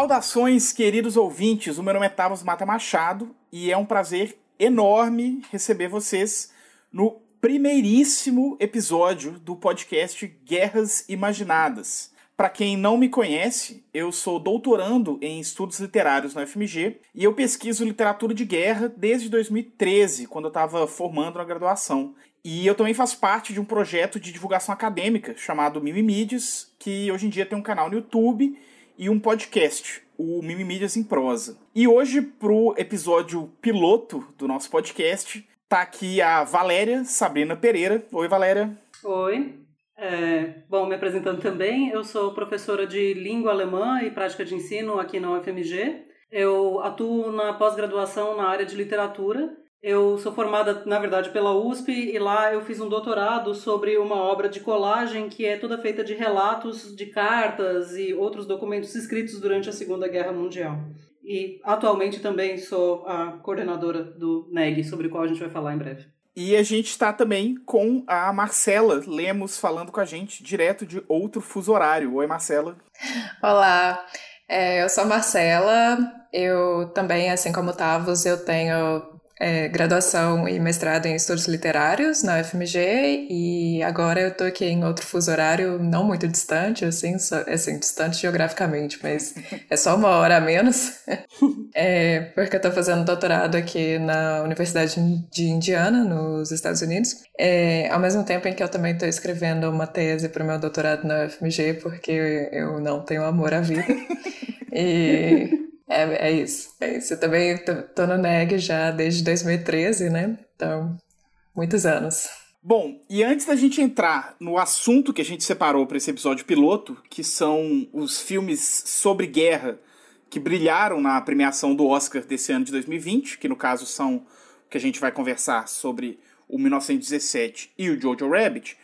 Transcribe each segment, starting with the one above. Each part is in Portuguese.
Saudações, queridos ouvintes. O meu nome é Tavos Mata Machado e é um prazer enorme receber vocês no primeiríssimo episódio do podcast Guerras Imaginadas. Para quem não me conhece, eu sou doutorando em estudos literários na UFMG e eu pesquiso literatura de guerra desde 2013, quando eu estava formando na graduação. E eu também faço parte de um projeto de divulgação acadêmica chamado Mimimídias, que hoje em dia tem um canal no YouTube e um podcast, o Mimimídias em Prosa. E hoje, pro episódio piloto do nosso podcast, tá aqui a Valéria Sabrina Pereira. Oi, Valéria. Oi. É, bom, me apresentando também, eu sou professora de língua alemã e prática de ensino aqui na UFMG. Eu atuo na pós-graduação na área de literatura. Eu sou formada, na verdade, pela USP e lá eu fiz um doutorado sobre uma obra de colagem que é toda feita de relatos de cartas e outros documentos escritos durante a Segunda Guerra Mundial. E atualmente também sou a coordenadora do NEG, sobre o qual a gente vai falar em breve. E a gente está também com a Marcela Lemos falando com a gente direto de outro fuso horário. Oi, Marcela. Olá, é, eu sou a Marcela. Eu também, assim como o Tavos, eu tenho é, graduação e mestrado em estudos literários na UFMG e agora eu estou aqui em outro fuso horário não muito distante, assim, só, assim distante geograficamente, mas é só uma hora a menos, é, porque eu estou fazendo doutorado aqui na Universidade de Indiana, nos Estados Unidos, é, ao mesmo tempo em que eu também estou escrevendo uma tese para o meu doutorado na UFMG, porque eu não tenho amor à vida. E é, é isso, é isso. Eu também tô no NEG já desde 2013, né? Então, muitos anos. Bom, e antes da gente entrar no assunto que a gente separou para esse episódio piloto, que são os filmes sobre guerra que brilharam na premiação do Oscar desse ano de 2020, que no caso são que a gente vai conversar sobre o 1917 e o Jojo Rabbit.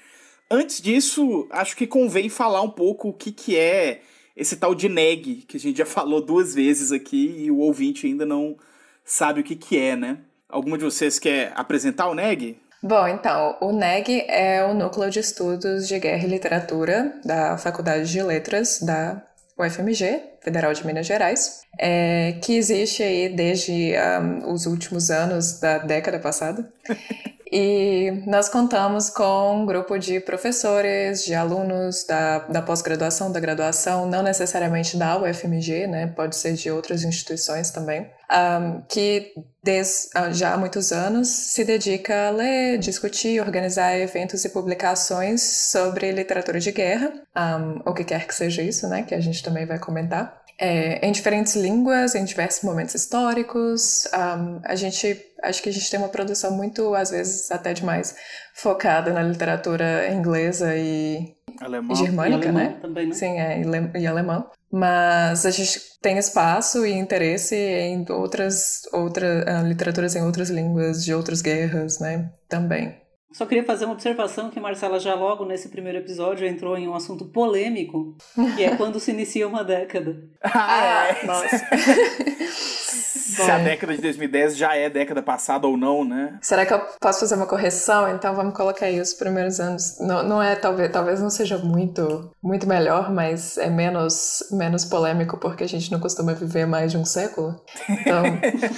Antes disso, acho que convém falar um pouco o que, que é esse tal de neg, que a gente já falou duas vezes aqui e o ouvinte ainda não sabe o que, que é, né? Alguma de vocês quer apresentar o neg? Bom, então, o NEG é o Núcleo de Estudos de Guerra e Literatura da Faculdade de Letras da UFMG, Federal de Minas Gerais, é, que existe aí desde um, os últimos anos da década passada. E nós contamos com um grupo de professores, de alunos da, da pós-graduação, da graduação, não necessariamente da UFMG, né? Pode ser de outras instituições também, um, que desde ah, já há muitos anos se dedica a ler, discutir, organizar eventos e publicações sobre literatura de guerra, um, o que quer que seja isso, né? Que a gente também vai comentar é, em diferentes línguas, em diversos momentos históricos. Um, a gente, acho que a gente tem uma produção muito, às vezes, até demais focada na literatura inglesa e, alemão. e germânica, e né? Também, né? Sim, é, e, e alemão. Mas a gente tem espaço e interesse em outras, outras uh, literaturas em outras línguas, de outras guerras, né? Também. Só queria fazer uma observação que Marcela já logo nesse primeiro episódio entrou em um assunto polêmico, que é quando se inicia uma década. Ah, é. Nossa. Se a década de 2010 já é década passada ou não, né? Será que eu posso fazer uma correção? Então vamos colocar aí os primeiros anos. Não, não é talvez, talvez não seja muito muito melhor, mas é menos menos polêmico porque a gente não costuma viver mais de um século. Então,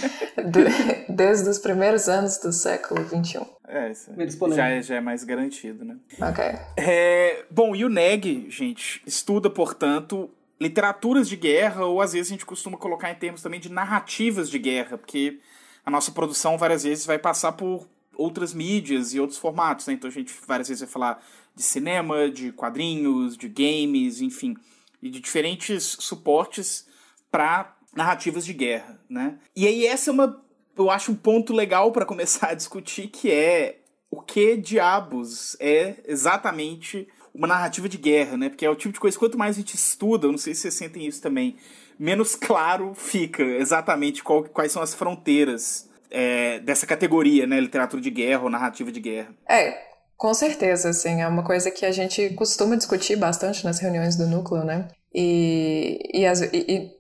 de, desde os primeiros anos do século 21. É, isso já é, já é mais garantido, né? Ok. É, bom, e o NEG, gente, estuda, portanto, literaturas de guerra, ou às vezes a gente costuma colocar em termos também de narrativas de guerra, porque a nossa produção várias vezes vai passar por outras mídias e outros formatos, né? Então a gente várias vezes vai falar de cinema, de quadrinhos, de games, enfim, e de diferentes suportes para narrativas de guerra, né? E aí essa é uma eu acho um ponto legal para começar a discutir que é o que diabos é exatamente uma narrativa de guerra, né? Porque é o tipo de coisa quanto mais a gente estuda, eu não sei se vocês sentem isso também, menos claro fica exatamente qual, quais são as fronteiras é, dessa categoria, né? Literatura de guerra ou narrativa de guerra. É, com certeza, assim, é uma coisa que a gente costuma discutir bastante nas reuniões do núcleo, né? E, e, as, e, e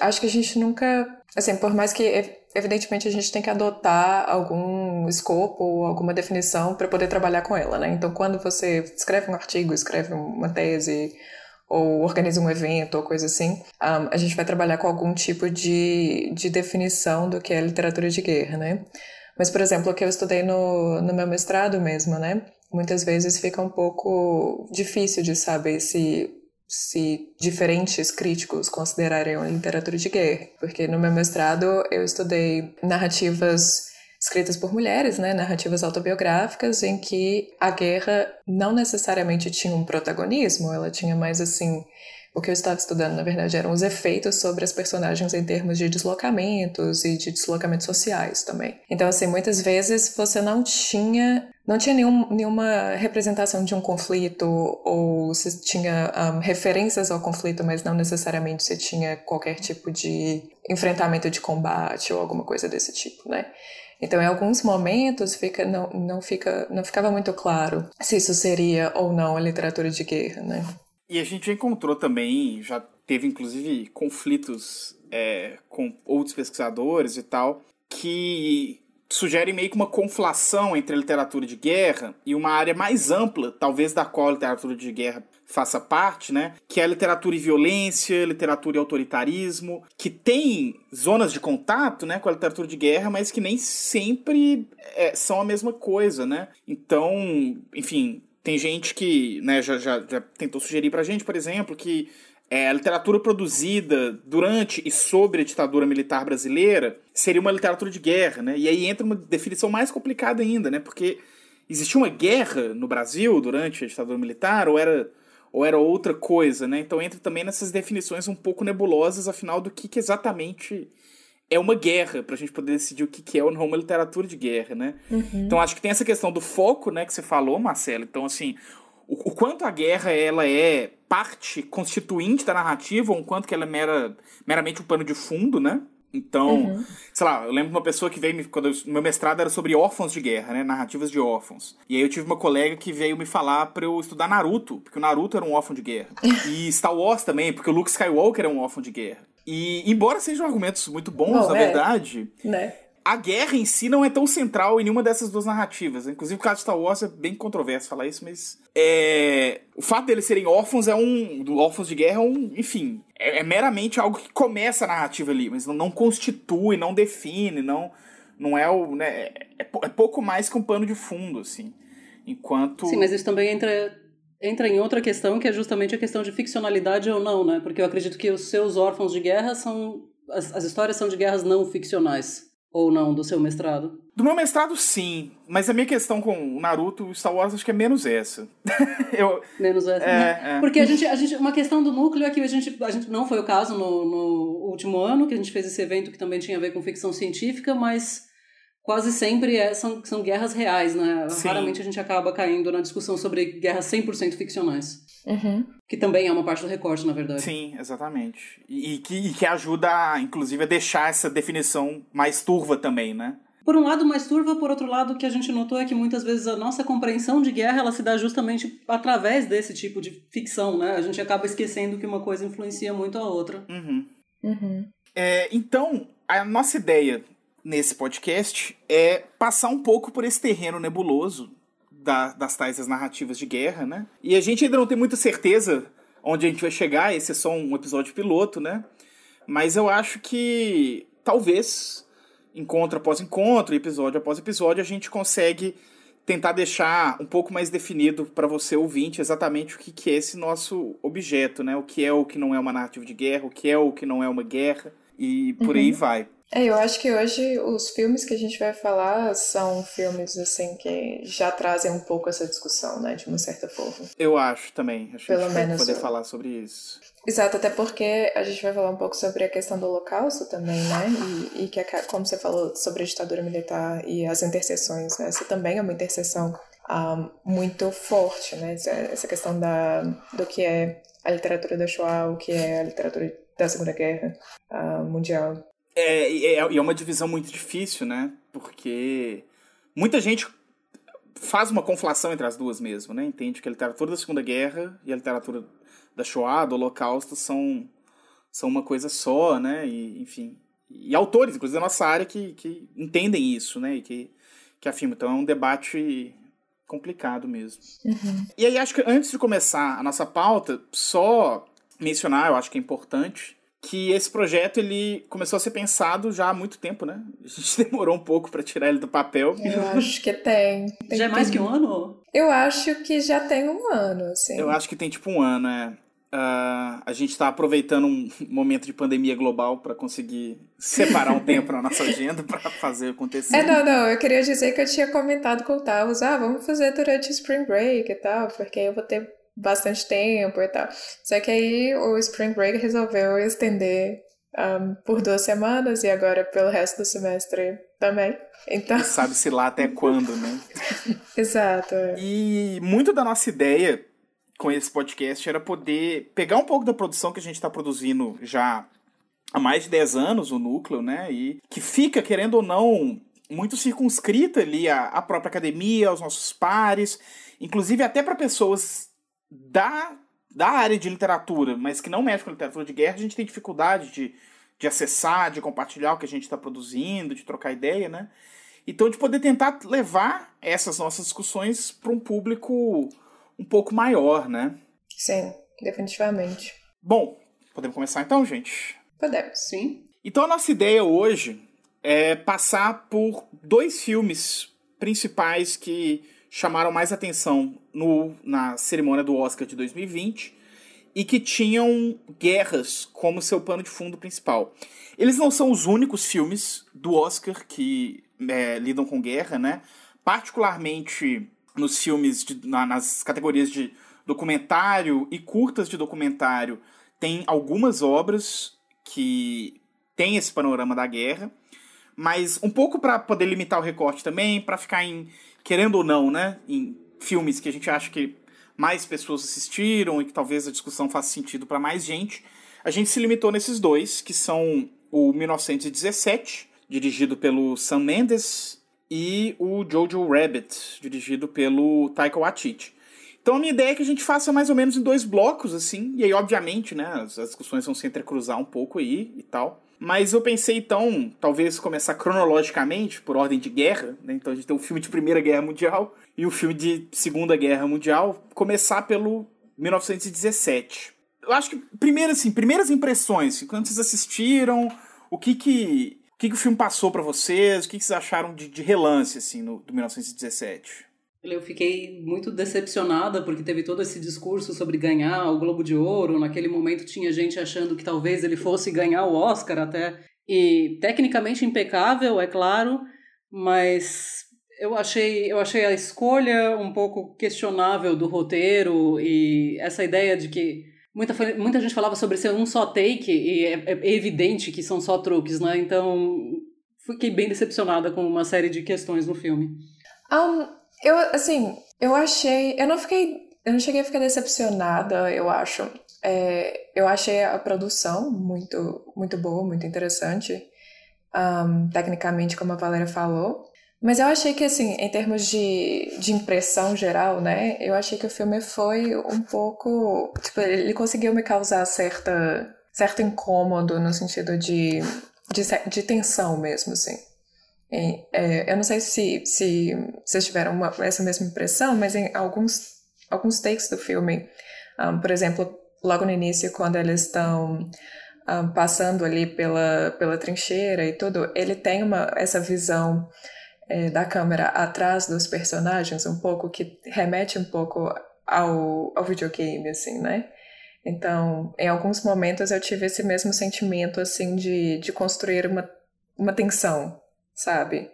acho que a gente nunca, assim, por mais que evidentemente a gente tem que adotar algum escopo ou alguma definição para poder trabalhar com ela, né? Então, quando você escreve um artigo, escreve uma tese ou organiza um evento ou coisa assim, um, a gente vai trabalhar com algum tipo de, de definição do que é literatura de guerra, né? Mas, por exemplo, o que eu estudei no, no meu mestrado mesmo, né? Muitas vezes fica um pouco difícil de saber se, se diferentes críticos considerariam literatura de guerra. Porque no meu mestrado eu estudei narrativas escritas por mulheres, né, narrativas autobiográficas em que a guerra não necessariamente tinha um protagonismo, ela tinha mais assim o que eu estava estudando, na verdade, eram os efeitos sobre as personagens em termos de deslocamentos e de deslocamentos sociais também. Então, assim, muitas vezes você não tinha não tinha nenhum, nenhuma representação de um conflito ou você tinha um, referências ao conflito, mas não necessariamente você tinha qualquer tipo de enfrentamento de combate ou alguma coisa desse tipo, né? Então, em alguns momentos, fica, não, não, fica, não ficava muito claro se isso seria ou não a literatura de guerra, né? E a gente encontrou também, já teve inclusive conflitos é, com outros pesquisadores e tal, que sugere meio que uma conflação entre a literatura de guerra e uma área mais ampla, talvez da qual a literatura de guerra faça parte, né? Que é a literatura e violência, literatura e autoritarismo, que tem zonas de contato, né, com a literatura de guerra, mas que nem sempre é, são a mesma coisa, né? Então, enfim, tem gente que, né, já, já, já tentou sugerir pra gente, por exemplo, que é, a literatura produzida durante e sobre a ditadura militar brasileira seria uma literatura de guerra, né? E aí entra uma definição mais complicada ainda, né? Porque existia uma guerra no Brasil durante a ditadura militar ou era ou era outra coisa, né? Então entra também nessas definições um pouco nebulosas, afinal, do que, que exatamente é uma guerra, pra gente poder decidir o que, que é ou não uma literatura de guerra, né? Uhum. Então acho que tem essa questão do foco, né, que você falou, Marcelo. Então, assim, o, o, quanto a guerra ela é parte constituinte da narrativa, ou o quanto que ela é mera, meramente um pano de fundo, né? Então, uhum. sei lá, eu lembro de uma pessoa que veio me. Quando eu, meu mestrado era sobre órfãos de guerra, né? Narrativas de órfãos. E aí eu tive uma colega que veio me falar para eu estudar Naruto, porque o Naruto era um órfão de guerra. e Star Wars também, porque o Luke Skywalker era um órfão de guerra. E, embora sejam argumentos muito bons, Bom, na é, verdade, né? A guerra em si não é tão central em nenhuma dessas duas narrativas. Inclusive, o caso de Star Wars é bem controverso falar isso, mas. É... O fato deles serem órfãos é um. Do órfãos de guerra é um. Enfim. É, é meramente algo que começa a narrativa ali, mas não, não constitui, não define, não. Não é o. Né, é, é, é pouco mais que um pano de fundo, assim. Enquanto. Sim, mas isso também entra entra em outra questão, que é justamente a questão de ficcionalidade ou não, né? Porque eu acredito que os seus órfãos de guerra são. As, as histórias são de guerras não ficcionais. Ou não, do seu mestrado? Do meu mestrado, sim. Mas a minha questão com o Naruto e Star Wars acho que é menos essa. eu... Menos essa. É, né? é. Porque a gente, a gente. Uma questão do núcleo é que a gente, a gente não foi o caso no, no último ano, que a gente fez esse evento que também tinha a ver com ficção científica, mas quase sempre é, são, são guerras reais, né? Sim. Raramente a gente acaba caindo na discussão sobre guerras 100% ficcionais. Uhum. Que também é uma parte do recorte, na verdade. Sim, exatamente. E, e, que, e que ajuda, inclusive, a deixar essa definição mais turva também, né? Por um lado, mais turva, por outro lado, o que a gente notou é que muitas vezes a nossa compreensão de guerra ela se dá justamente através desse tipo de ficção, né? A gente acaba esquecendo que uma coisa influencia muito a outra. Uhum. Uhum. É, então, a nossa ideia nesse podcast é passar um pouco por esse terreno nebuloso da, das tais das narrativas de guerra, né? E a gente ainda não tem muita certeza onde a gente vai chegar, esse é só um episódio piloto, né? Mas eu acho que talvez, encontro após encontro, episódio após episódio, a gente consegue tentar deixar um pouco mais definido para você ouvinte exatamente o que, que é esse nosso objeto, né? O que é o que não é uma narrativa de guerra, o que é o que não é uma guerra e por uhum. aí vai. É, eu acho que hoje os filmes que a gente vai falar são filmes assim que já trazem um pouco essa discussão, né, de uma certa forma. Eu acho também. Acho Pelo que a gente menos poder eu... falar sobre isso. Exato, até porque a gente vai falar um pouco sobre a questão do Holocausto também, né? E, e que, como você falou sobre a ditadura militar e as interseções, né? essa também é uma interseção um, ah, muito forte, né? Essa questão da, do que é a literatura da Shoah, o que é a literatura da Segunda Guerra uh, Mundial. É, é, é uma divisão muito difícil, né? Porque muita gente faz uma conflação entre as duas mesmo, né? Entende que a literatura da Segunda Guerra e a literatura da Shoah, do Holocausto, são, são uma coisa só, né? E, enfim. E autores, inclusive da nossa área, que, que entendem isso, né? E que, que afirmam. Então é um debate complicado mesmo. Uhum. E aí, acho que antes de começar a nossa pauta, só mencionar, eu acho que é importante, que esse projeto ele começou a ser pensado já há muito tempo, né? A gente demorou um pouco para tirar ele do papel. Eu acho que tem. tem já é mais que um ano? Eu acho que já tem um ano, assim. Eu acho que tem tipo um ano, é. Uh, a gente está aproveitando um momento de pandemia global para conseguir separar um tempo na nossa agenda para fazer acontecer. É, não, não. Eu queria dizer que eu tinha comentado com o Tavos, ah, vamos fazer durante o Spring Break e tal, porque eu vou ter bastante tempo e tal. Só que aí o Spring Break resolveu estender um, por duas semanas e agora pelo resto do semestre também. Então... Sabe-se lá até quando, né? Exato. E muito da nossa ideia com esse podcast era poder pegar um pouco da produção que a gente está produzindo já há mais de 10 anos, o núcleo, né? E que fica, querendo ou não, muito circunscrita ali à, à própria academia, aos nossos pares, inclusive até para pessoas da, da área de literatura, mas que não mexe com literatura de guerra, a gente tem dificuldade de, de acessar, de compartilhar o que a gente está produzindo, de trocar ideia, né? Então, de poder tentar levar essas nossas discussões para um público um pouco maior, né? Sim, definitivamente. Bom, podemos começar então, gente? Podemos. Sim. Então, a nossa ideia hoje é passar por dois filmes principais que chamaram mais atenção no, na cerimônia do Oscar de 2020 e que tinham guerras como seu pano de fundo principal. Eles não são os únicos filmes do Oscar que é, lidam com guerra, né? Particularmente nos filmes, de, na, nas categorias de documentário e curtas de documentário, tem algumas obras que têm esse panorama da guerra, mas um pouco para poder limitar o recorte também, para ficar em querendo ou não, né, em filmes que a gente acha que mais pessoas assistiram e que talvez a discussão faça sentido para mais gente, a gente se limitou nesses dois, que são o 1917, dirigido pelo Sam Mendes, e o Jojo Rabbit, dirigido pelo Taika Waititi. Então a minha ideia é que a gente faça mais ou menos em dois blocos, assim, e aí, obviamente, né, as, discussões vão se entrecruzar um pouco aí e tal. Mas eu pensei, então, talvez começar cronologicamente, por ordem de guerra, né? Então a gente tem um filme de Primeira Guerra Mundial e um filme de Segunda Guerra Mundial. Começar pelo 1917. Eu acho que, primeiro, assim, primeiras impressões, quando vocês assistiram, o que que, o, que, que o filme passou para vocês, o que, que vocês acharam de, de relance, assim, no, do 1917? Eu fiquei muito decepcionada porque teve todo esse discurso sobre ganhar o Globo de Ouro. Naquele momento tinha gente achando que talvez ele fosse ganhar o Oscar até. E tecnicamente impecável, é claro, mas eu achei, eu achei a escolha um pouco questionável do roteiro e essa ideia de que muita, muita gente falava sobre ser um só take e é, é evidente que são só truques, né? Então fiquei bem decepcionada com uma série de questões no filme. Um, eu, assim, eu achei. Eu não fiquei. Eu não cheguei a ficar decepcionada, eu acho. É, eu achei a produção muito, muito boa, muito interessante. Um, tecnicamente, como a Valéria falou. Mas eu achei que, assim, em termos de, de impressão geral, né? Eu achei que o filme foi um pouco. Tipo, ele conseguiu me causar certa, certo incômodo no sentido de, de, de tensão mesmo, assim. É, eu não sei se, se vocês tiveram uma, essa mesma impressão, mas em alguns, alguns takes do filme, um, por exemplo, logo no início, quando eles estão um, passando ali pela, pela trincheira e tudo, ele tem uma, essa visão é, da câmera atrás dos personagens, um pouco que remete um pouco ao, ao videogame, assim, né? Então, em alguns momentos eu tive esse mesmo sentimento, assim, de, de construir uma, uma tensão sabe?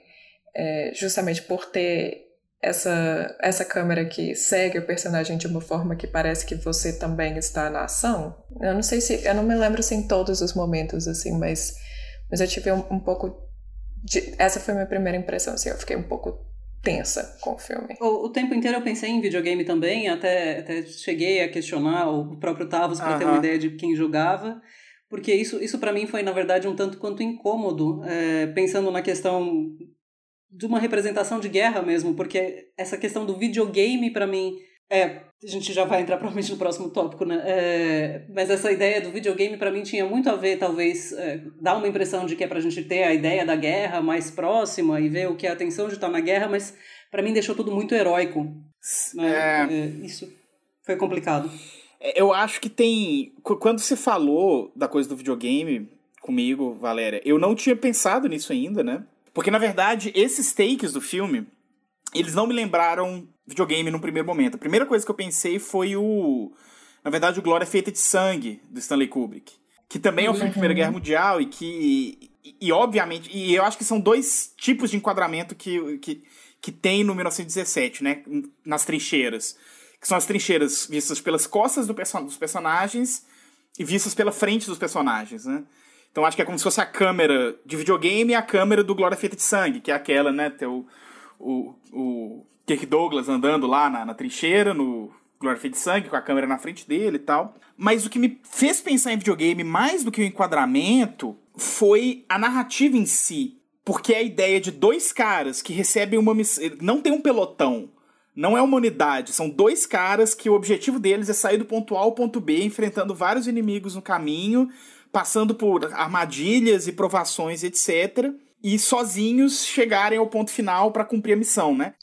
É, justamente por ter essa, essa câmera que segue o personagem de uma forma que parece que você também está na ação. Eu não sei se. Eu não me lembro se em todos os momentos, assim, mas, mas eu tive um, um pouco. De, essa foi a minha primeira impressão, assim, eu fiquei um pouco tensa com o filme. O, o tempo inteiro eu pensei em videogame também, até, até cheguei a questionar o próprio Tavos para ter uma ideia de quem jogava porque isso, isso para mim foi, na verdade, um tanto quanto incômodo, é, pensando na questão de uma representação de guerra mesmo, porque essa questão do videogame, para mim, é, a gente já vai entrar provavelmente no próximo tópico, né? É, mas essa ideia do videogame para mim tinha muito a ver, talvez, é, dar uma impressão de que é pra gente ter a ideia da guerra mais próxima e ver o que é a tensão de estar na guerra, mas para mim deixou tudo muito heróico. Né? É... É, isso foi complicado. É, eu acho que tem. Quando você falou da coisa do videogame comigo, Valéria, eu não tinha pensado nisso ainda, né? Porque, na verdade, esses takes do filme, eles não me lembraram videogame no primeiro momento. A primeira coisa que eu pensei foi o. Na verdade, o Glória Feita de Sangue, do Stanley Kubrick. Que também é um filme de Primeira Guerra Mundial e que. E, e, obviamente. E eu acho que são dois tipos de enquadramento que, que, que tem no 1917, né? Nas trincheiras. Que são as trincheiras vistas pelas costas do perso dos personagens e vistas pela frente dos personagens, né? Então acho que é como se fosse a câmera de videogame e a câmera do Glória Feita de Sangue, que é aquela, né? Tem o, o, o Kirk Douglas andando lá na, na trincheira, no Glória Feita de Sangue, com a câmera na frente dele e tal. Mas o que me fez pensar em videogame mais do que o enquadramento foi a narrativa em si. Porque é a ideia de dois caras que recebem uma missão. Não tem um pelotão. Não é uma unidade. São dois caras que o objetivo deles é sair do ponto A ao ponto B, enfrentando vários inimigos no caminho, passando por armadilhas e provações, etc. E sozinhos chegarem ao ponto final para cumprir a missão, né?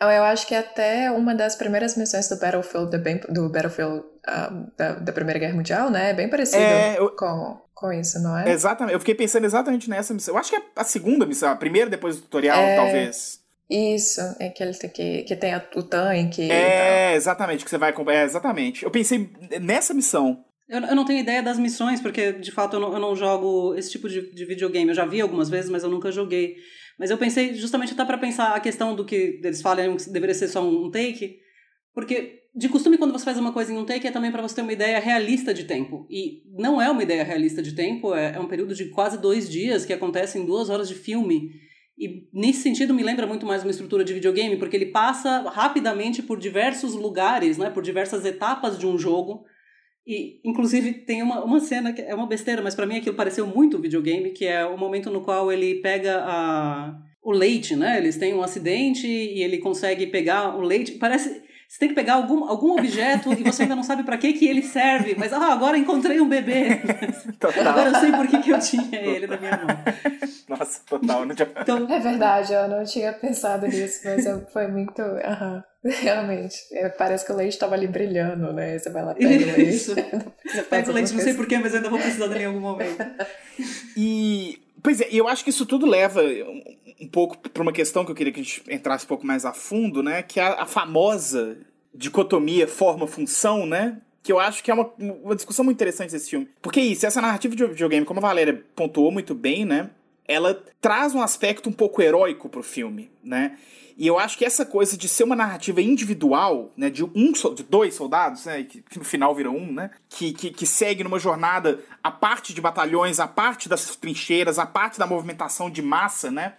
Eu acho que até uma das primeiras missões do Battlefield, do Battlefield uh, da, da, Primeira Guerra Mundial, né? É bem parecido é, eu... com, com isso, não é? Exatamente. Eu fiquei pensando exatamente nessa missão. Eu acho que é a segunda missão, a primeira depois do tutorial, é... talvez. Isso, é que ele tem que, que tem o tanque. É, exatamente, que você vai É, exatamente. Eu pensei nessa missão. Eu, eu não tenho ideia das missões, porque de fato eu não, eu não jogo esse tipo de, de videogame. Eu já vi algumas vezes, mas eu nunca joguei. Mas eu pensei justamente até para pensar a questão do que eles falam que deveria ser só um take, porque de costume quando você faz uma coisa em um take é também para você ter uma ideia realista de tempo. E não é uma ideia realista de tempo, é, é um período de quase dois dias que acontece em duas horas de filme. E nesse sentido me lembra muito mais uma estrutura de videogame, porque ele passa rapidamente por diversos lugares, né, por diversas etapas de um jogo. E, inclusive, tem uma, uma cena que é uma besteira, mas para mim aquilo pareceu muito videogame, que é o momento no qual ele pega a, o leite, né? Eles têm um acidente e ele consegue pegar o leite. Parece. Você tem que pegar algum, algum objeto e você ainda não sabe para que, que ele serve. Mas, ah, agora encontrei um bebê. Total. Agora eu sei por que, que eu tinha ele na minha mão. Nossa, total. Não tinha... então, é verdade, eu não tinha pensado nisso, mas foi muito... Uhum. Realmente. É, parece que o leite estava ali brilhando, né? Você vai lá, pega o leite. Isso. Pega o leite, não sei porquê, mas ainda vou precisar dele em algum momento. E... Pois é, eu acho que isso tudo leva um pouco para uma questão que eu queria que a gente entrasse um pouco mais a fundo, né? Que é a, famosa dicotomia forma-função, né? Que eu acho que é uma, uma discussão muito interessante desse filme. Porque isso, essa narrativa de videogame, como a Valéria pontuou muito bem, né? Ela traz um aspecto um pouco heróico pro filme, né? E eu acho que essa coisa de ser uma narrativa individual, né, de um de dois soldados, né, que, que no final vira um, né, que, que, que, segue numa jornada a parte de batalhões, a parte das trincheiras, a parte da movimentação de massa, né,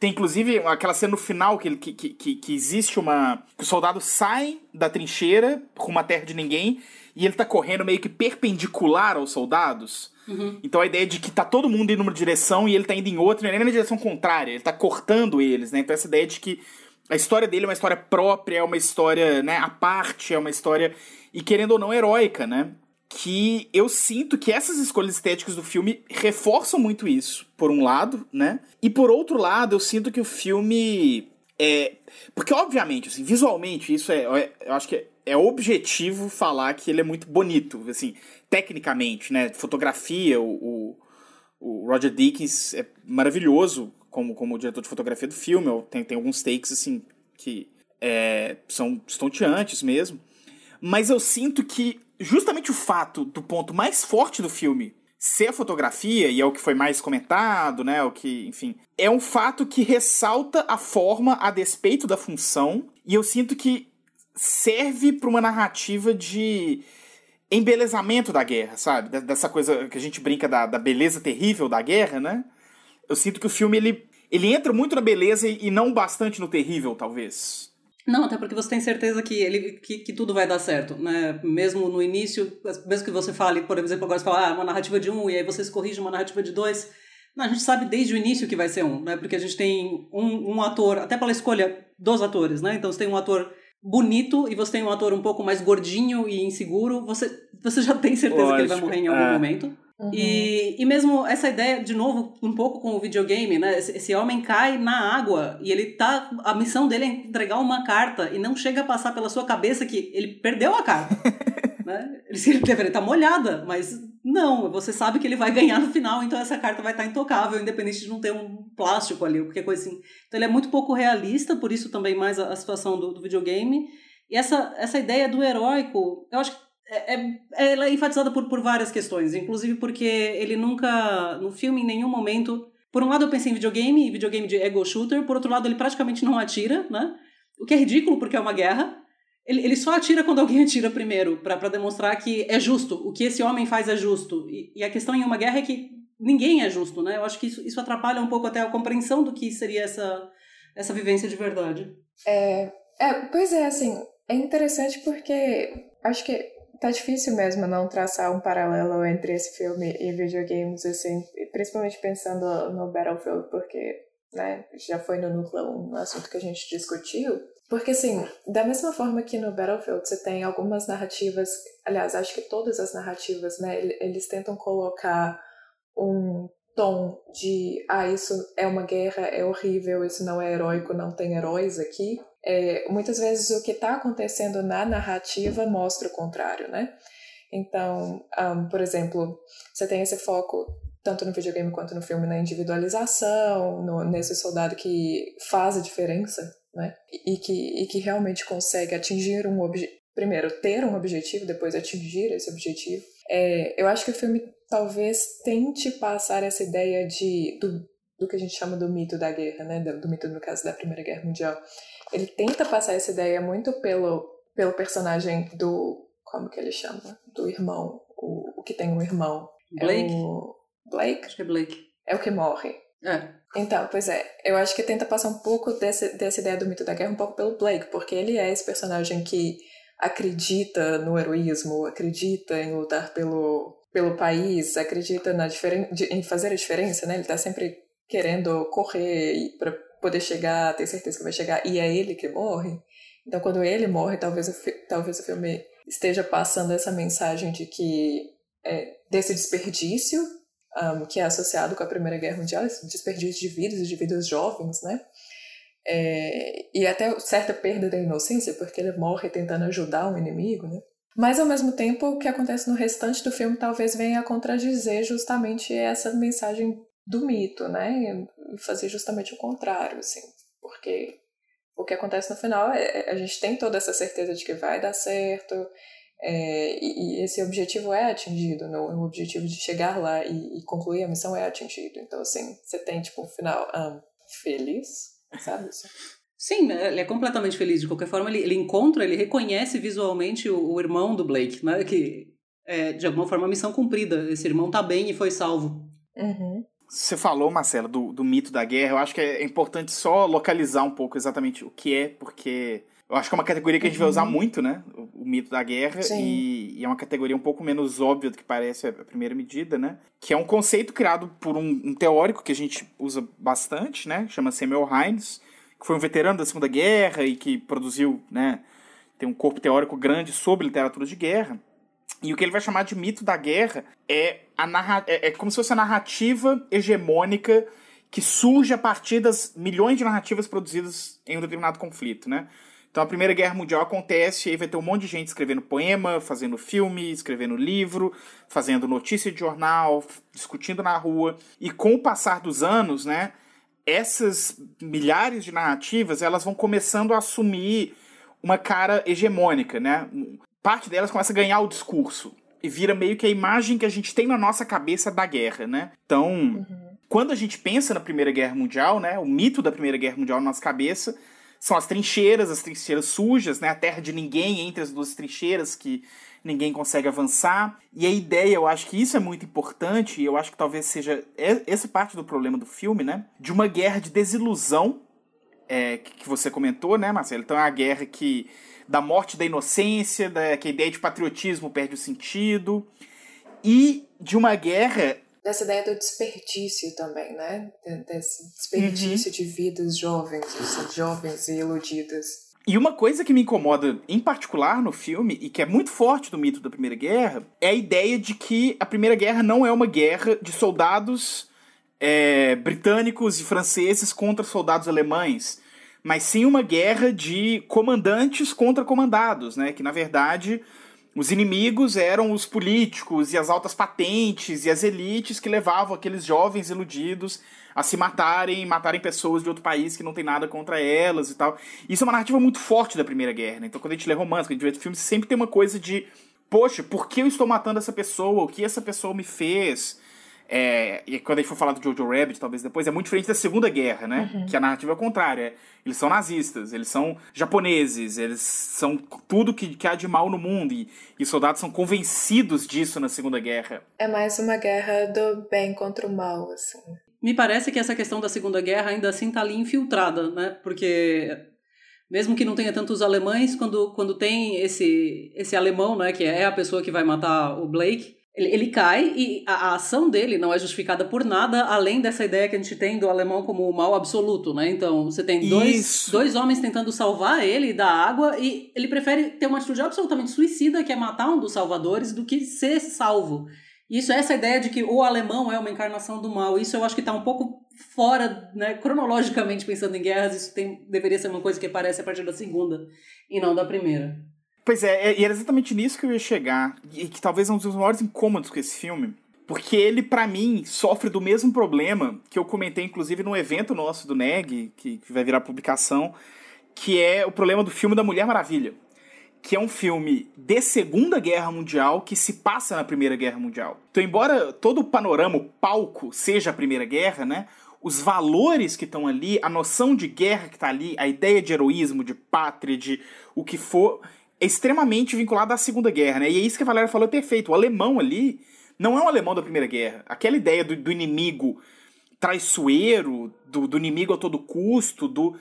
tem inclusive aquela cena no final que, que, que, que existe uma. que o soldado sai da trincheira com uma terra de ninguém e ele tá correndo meio que perpendicular aos soldados. Uhum. Então a ideia de que tá todo mundo indo numa direção e ele tá indo em outra, nem na direção contrária, ele tá cortando eles, né? Então essa ideia de que a história dele é uma história própria, é uma história, né, à parte, é uma história, e querendo ou não, heróica, né? que eu sinto que essas escolhas estéticas do filme reforçam muito isso, por um lado, né? E por outro lado, eu sinto que o filme é. Porque, obviamente, assim, visualmente, isso é. é eu acho que é, é objetivo falar que ele é muito bonito, assim, tecnicamente, né? Fotografia, o, o, o Roger Dickens é maravilhoso como, como diretor de fotografia do filme. Tem, tem alguns takes, assim, que é, são estonteantes mesmo. Mas eu sinto que justamente o fato do ponto mais forte do filme ser a fotografia, e é o que foi mais comentado, né? O que, enfim, é um fato que ressalta a forma a despeito da função, e eu sinto que serve para uma narrativa de embelezamento da guerra, sabe? Dessa coisa que a gente brinca da, da beleza terrível da guerra, né? Eu sinto que o filme ele, ele entra muito na beleza e não bastante no terrível, talvez. Não, até porque você tem certeza que, ele, que, que tudo vai dar certo, né? Mesmo no início, mesmo que você fale, por exemplo, agora você fala, ah, uma narrativa de um, e aí você se corrige uma narrativa de dois. Não, a gente sabe desde o início que vai ser um, né? Porque a gente tem um, um ator, até pela escolha dos atores, né? Então você tem um ator bonito e você tem um ator um pouco mais gordinho e inseguro, você, você já tem certeza Lógico, que ele vai morrer em algum é. momento. Uhum. E, e mesmo essa ideia, de novo, um pouco com o videogame, né? Esse, esse, homem cai na água e ele tá. A missão dele é entregar uma carta e não chega a passar pela sua cabeça que ele perdeu a carta. né? Ele deveria estar molhada, mas não, você sabe que ele vai ganhar no final, então essa carta vai estar intocável, independente de não ter um plástico ali ou qualquer coisa assim. Então ele é muito pouco realista, por isso também mais a, a situação do, do videogame. E essa, essa ideia do heróico, eu acho que é, é, ela é enfatizada por, por várias questões, inclusive porque ele nunca, no filme, em nenhum momento. Por um lado, eu pensei em videogame, videogame de ego shooter, por outro lado, ele praticamente não atira, né? O que é ridículo porque é uma guerra. Ele, ele só atira quando alguém atira primeiro, para demonstrar que é justo, o que esse homem faz é justo. E, e, a questão em uma guerra é que ninguém é justo, né? Eu acho que isso, isso atrapalha um pouco até a compreensão do que seria essa, essa vivência de verdade. É, é, pois é, assim, é interessante porque acho que tá difícil mesmo não traçar um paralelo entre esse filme e videogames, assim, principalmente pensando no Battlefield, porque, né, já foi no núcleo um assunto que a gente discutiu. Porque, assim, da mesma forma que no Battlefield você tem algumas narrativas, aliás, acho que todas as narrativas, né, eles tentam colocar um tom de, ah, isso é uma guerra, é horrível, isso não é heróico, não tem heróis aqui é, muitas vezes o que está acontecendo na narrativa mostra o contrário, né? Então, um, por exemplo, você tem esse foco tanto no videogame quanto no filme na individualização, no, nesse soldado que faz a diferença, né? E que, e que realmente consegue atingir um objetivo. Primeiro, ter um objetivo, depois atingir esse objetivo. É, eu acho que o filme talvez tente passar essa ideia de, do, do que a gente chama do mito da guerra, né? Do, do mito, no caso, da Primeira Guerra Mundial ele tenta passar essa ideia muito pelo, pelo personagem do. Como que ele chama? Do irmão. O, o que tem um irmão. Blake? É o Blake? Acho que é Blake. É o que morre. É. Então, pois é. Eu acho que tenta passar um pouco desse, dessa ideia do mito da guerra um pouco pelo Blake, porque ele é esse personagem que acredita no heroísmo, acredita em lutar pelo, pelo país, acredita na diferen em fazer a diferença, né? Ele tá sempre querendo correr para poder chegar, ter certeza que vai chegar, e é ele que morre. Então, quando ele morre, talvez o, talvez o filme esteja passando essa mensagem de que é, desse desperdício um, que é associado com a Primeira Guerra Mundial, esse desperdício de vidas, de vidas jovens, né? É, e até certa perda da inocência, porque ele morre tentando ajudar um inimigo, né? Mas, ao mesmo tempo, o que acontece no restante do filme talvez venha a contradizer justamente essa mensagem do mito, né? E fazer justamente o contrário, assim. Porque o que acontece no final é, é a gente tem toda essa certeza de que vai dar certo, é, e, e, esse objetivo é atingido, no, o objetivo de chegar lá e, e, concluir a missão é atingido. Então, assim, você tem, tipo, um final um, feliz, sabe? Sim, ele é completamente feliz. De qualquer forma, ele, ele encontra, ele reconhece visualmente o, o irmão do Blake, né? Que é, de alguma forma, a missão cumprida. Esse irmão tá bem e foi salvo. Uhum. Você falou, Marcela, do, do mito da guerra. Eu acho que é importante só localizar um pouco exatamente o que é, porque eu acho que é uma categoria que a gente vai usar uhum. muito, né? O, o mito da guerra. E, e, é uma categoria um pouco menos óbvia do que parece a primeira medida, né? Que é um conceito criado por um, um teórico que a gente usa bastante, né? Chama Samuel Hines, que foi um veterano da Segunda Guerra e que produziu, né? Tem um corpo teórico grande sobre literatura de guerra. E o que ele vai chamar de mito da guerra é, a narra é, é como se fosse a narrativa hegemônica que surge a partir das milhões de narrativas produzidas em um determinado conflito, né? Então a Primeira Guerra Mundial acontece e aí vai ter um monte de gente escrevendo poema, fazendo filme, escrevendo livro, fazendo notícia de jornal, discutindo na rua. E com o passar dos anos, né, essas milhares de narrativas, elas vão começando a assumir uma cara hegemônica, né? parte delas começa a ganhar o discurso. E vira meio que a imagem que a gente tem na nossa cabeça da guerra, né? Então, uhum. quando a gente pensa na Primeira Guerra Mundial, né? O mito da Primeira Guerra Mundial na nossa cabeça são as trincheiras, as trincheiras sujas, né? A terra de ninguém entre as duas trincheiras que ninguém consegue avançar. E a ideia, eu acho que isso é muito importante, e eu acho que talvez seja essa parte do problema do filme, né? De uma guerra de desilusão, é, que você comentou, né, Marcelo? Então é a guerra que da morte da inocência, da, que a ideia de patriotismo perde o sentido, e de uma guerra. Dessa ideia do desperdício também, né? Desse desperdício uhum. de vidas jovens, jovens e iludidas. E uma coisa que me incomoda em particular no filme, e que é muito forte do mito da Primeira Guerra, é a ideia de que a Primeira Guerra não é uma guerra de soldados é, britânicos e franceses contra soldados alemães, mas sim uma guerra de comandantes contra comandados, né? Que na verdade os inimigos eram os políticos e as altas patentes e as elites que levavam aqueles jovens iludidos a se matarem, matarem pessoas de outro país que não tem nada contra elas e tal. Isso é uma narrativa muito forte da Primeira Guerra, né? Então quando a gente lê romance, quando a gente vê filmes, sempre tem uma coisa de, poxa, por que eu estou matando essa pessoa? O que essa pessoa me fez? É, e quando a gente for falar do Jojo Rabbit, talvez depois, é muito diferente da Segunda Guerra, né? Uhum. Que a narrativa é o contrário. É, eles são nazistas, eles são japoneses, eles são tudo que, que há de mal no mundo. E, e os soldados são convencidos disso na Segunda Guerra. É mais uma guerra do bem contra o mal, assim. Me parece que essa questão da Segunda Guerra ainda assim está ali infiltrada, né? Porque mesmo que não tenha tantos alemães, quando, quando tem esse, esse alemão, né, que é a pessoa que vai matar o Blake, ele, ele cai e a, a, ação dele não é justificada por nada além dessa ideia que a gente tem do alemão como o mal absoluto, né? Então você tem dois, dois homens tentando salvar ele da água e ele prefere ter uma atitude absolutamente suicida, que é matar um dos salvadores, do que ser salvo. Isso, essa ideia de que o alemão é uma encarnação do mal, isso eu acho que está um pouco fora, né, cronologicamente pensando em guerras, isso tem, deveria ser uma coisa que aparece a partir da segunda e não da primeira. Pois é, é, e era exatamente nisso que eu ia chegar, e que talvez é um dos maiores incômodos com esse filme, porque ele, para mim, sofre do mesmo problema que eu comentei, inclusive, no evento nosso do NEG, que, que vai virar publicação, que é o problema do filme da Mulher Maravilha que é um filme de Segunda Guerra Mundial que se passa na Primeira Guerra Mundial. Então, embora todo o panorama, o palco, seja a Primeira Guerra, né? Os valores que estão ali, a noção de guerra que está ali, a ideia de heroísmo, de pátria, de o que for, é extremamente vinculada à Segunda Guerra, né? E é isso que a Valéria falou, perfeito. O alemão ali não é um alemão da Primeira Guerra. Aquela ideia do, do inimigo traiçoeiro, do, do inimigo a todo custo, do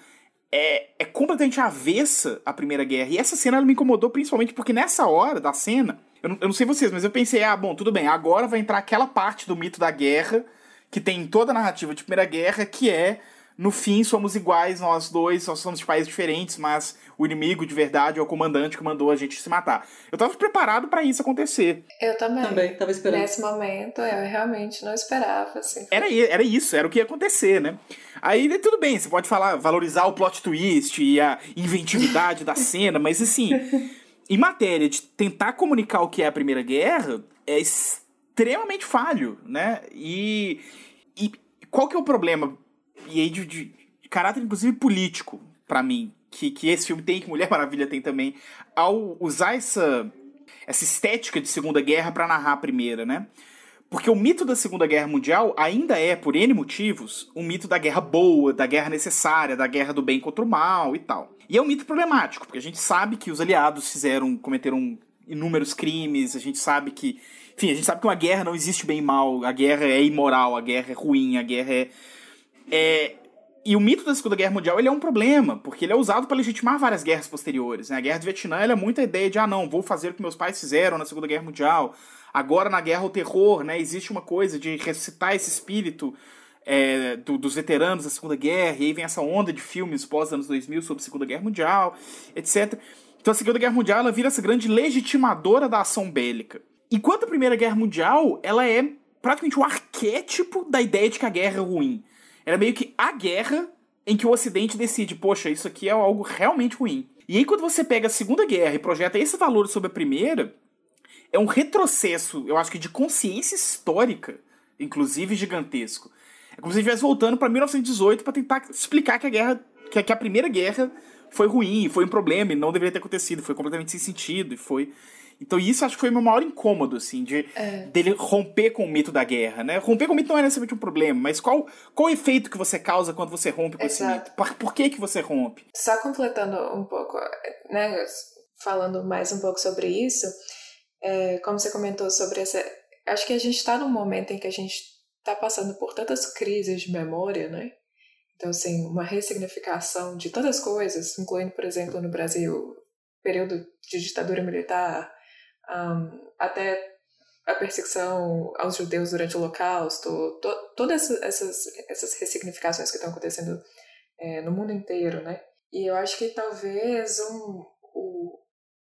é, é completamente avessa à Primeira Guerra. E essa cena me incomodou principalmente porque nessa hora da cena, eu não, eu não, sei vocês, mas eu pensei, ah, bom, tudo bem, agora vai entrar aquela parte do mito da guerra que tem em toda a narrativa de Primeira Guerra, que é no fim somos iguais, nós dois, nós somos de países diferentes, mas o inimigo de verdade é o comandante que mandou a gente se matar. Eu tava preparado para isso acontecer. Eu também. Também, tava esperando. Nesse momento, eu realmente não esperava, assim. Era, era isso, era o que ia acontecer, né? Aí tudo bem, você pode falar, valorizar o plot twist e a inventividade da cena, mas assim, em matéria de tentar comunicar o que é a Primeira Guerra, é extremamente falho, né? E, e qual que é o problema? E aí de, de, de caráter, inclusive, político, para mim, que, que esse filme tem, que Mulher Maravilha tem também, ao usar essa, essa estética de Segunda Guerra para narrar a Primeira, né? Porque o mito da Segunda Guerra Mundial ainda é, por N motivos, um mito da guerra boa, da guerra necessária, da guerra do bem contra o mal e tal. E é um mito problemático, porque a gente sabe que os aliados fizeram, cometeram inúmeros crimes, a gente sabe que. Enfim, a gente sabe que uma guerra não existe bem e mal, a guerra é imoral, a guerra é ruim, a guerra é é, e o mito da Segunda Guerra Mundial ele é um problema, porque ele é usado para legitimar várias guerras posteriores. Né? A Guerra do Vietnã é muito a ideia de, ah, não, vou fazer o que meus pais fizeram na Segunda Guerra Mundial. Agora, na Guerra ao Terror, né, existe uma coisa de ressuscitar esse espírito é, do, dos veteranos da Segunda Guerra, e aí vem essa onda de filmes pós-anos 2000 sobre a Segunda Guerra Mundial, etc. Então a Segunda Guerra Mundial ela vira essa grande legitimadora da ação bélica. Enquanto a Primeira Guerra Mundial, ela é praticamente o arquétipo da ideia de que a guerra é ruim. Era meio que a guerra em que o Ocidente decide, poxa, isso aqui é algo realmente ruim. E aí, quando você pega a Segunda Guerra e projeta esse valor sobre a Primeira, é um retrocesso, eu acho que de consciência histórica, inclusive gigantesco. É como se estivesse voltando para 1918 para tentar explicar que a guerra, que a Primeira Guerra foi ruim, foi um problema e não deveria ter acontecido, foi completamente sem sentido e foi então isso acho que foi o meu maior incômodo, assim, de é. dele romper com o mito da guerra, né? Romper com o mito não é necessariamente um problema, mas qual, qual o efeito que você causa quando você rompe com Exato. esse mito? Por, por que que você rompe? Só completando um pouco, né, falando mais um pouco sobre isso, é, como você comentou sobre essa... Acho que a gente está num momento em que a gente está passando por tantas crises de memória, né? Então, assim, uma ressignificação de tantas coisas, incluindo, por exemplo, no Brasil, período de ditadura militar, um, até a perseguição aos judeus durante o Holocausto, to, todas essas, essas ressignificações que estão acontecendo é, no mundo inteiro, né? E eu acho que talvez um, o,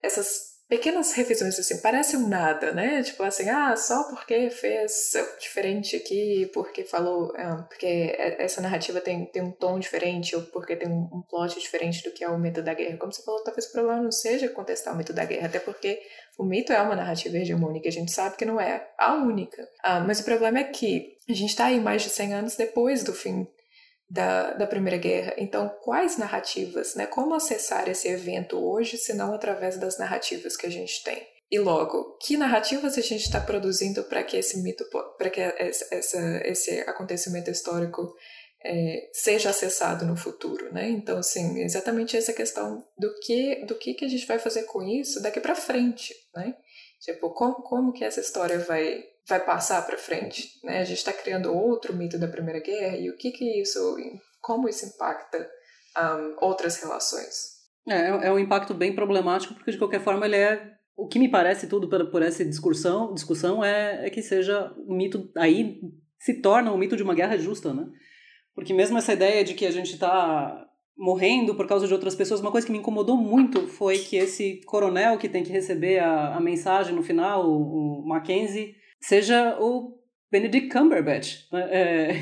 essas pequenas revisões assim, parecem um nada, né? Tipo assim, ah, só porque fez diferente aqui, porque falou, ah, porque essa narrativa tem, tem um tom diferente, ou porque tem um, um plot diferente do que é o mito da guerra. Como você falou, talvez o problema não seja contestar o mito da guerra, até porque o mito é uma narrativa hegemônica, a gente sabe que não é a única. Ah, mas o problema é que a gente está aí mais de 100 anos depois do fim da, da Primeira Guerra. Então, quais narrativas, né? Como acessar esse evento hoje, se não através das narrativas que a gente tem? E logo, que narrativas a gente está produzindo para que esse mito, para que essa, esse acontecimento histórico é, seja acessado no futuro, né? Então, assim, exatamente essa questão do que, do que que a gente vai fazer com isso daqui para frente, né? Tipo, como, como que essa história vai vai passar para frente, né? A gente está criando outro mito da Primeira Guerra e o que que isso, como isso impacta um, outras relações? É, é um impacto bem problemático porque de qualquer forma ele é o que me parece tudo por, por essa discussão, discussão é, é que seja um mito aí se torna um mito de uma guerra justa, né? Porque mesmo essa ideia de que a gente está morrendo por causa de outras pessoas, uma coisa que me incomodou muito foi que esse coronel que tem que receber a, a mensagem no final, o, o Mackenzie, seja o Benedict Cumberbatch. Né? É,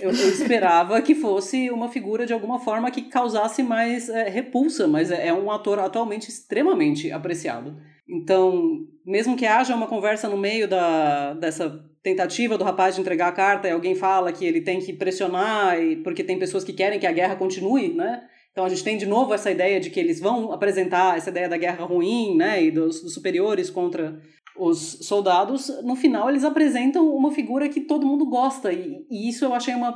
eu, eu, esperava que fosse uma figura de alguma forma que causasse mais é, repulsa, mas é, é um ator atualmente extremamente apreciado. Então, mesmo que haja uma conversa no meio da, dessa tentativa do rapaz de entregar a carta e alguém fala que ele tem que pressionar e, porque tem pessoas que querem que a guerra continue, né? Então a gente tem de novo essa ideia de que eles vão apresentar essa ideia da guerra ruim, né, e dos, dos superiores contra os soldados, no final eles apresentam uma figura que todo mundo gosta, e, e isso eu achei uma,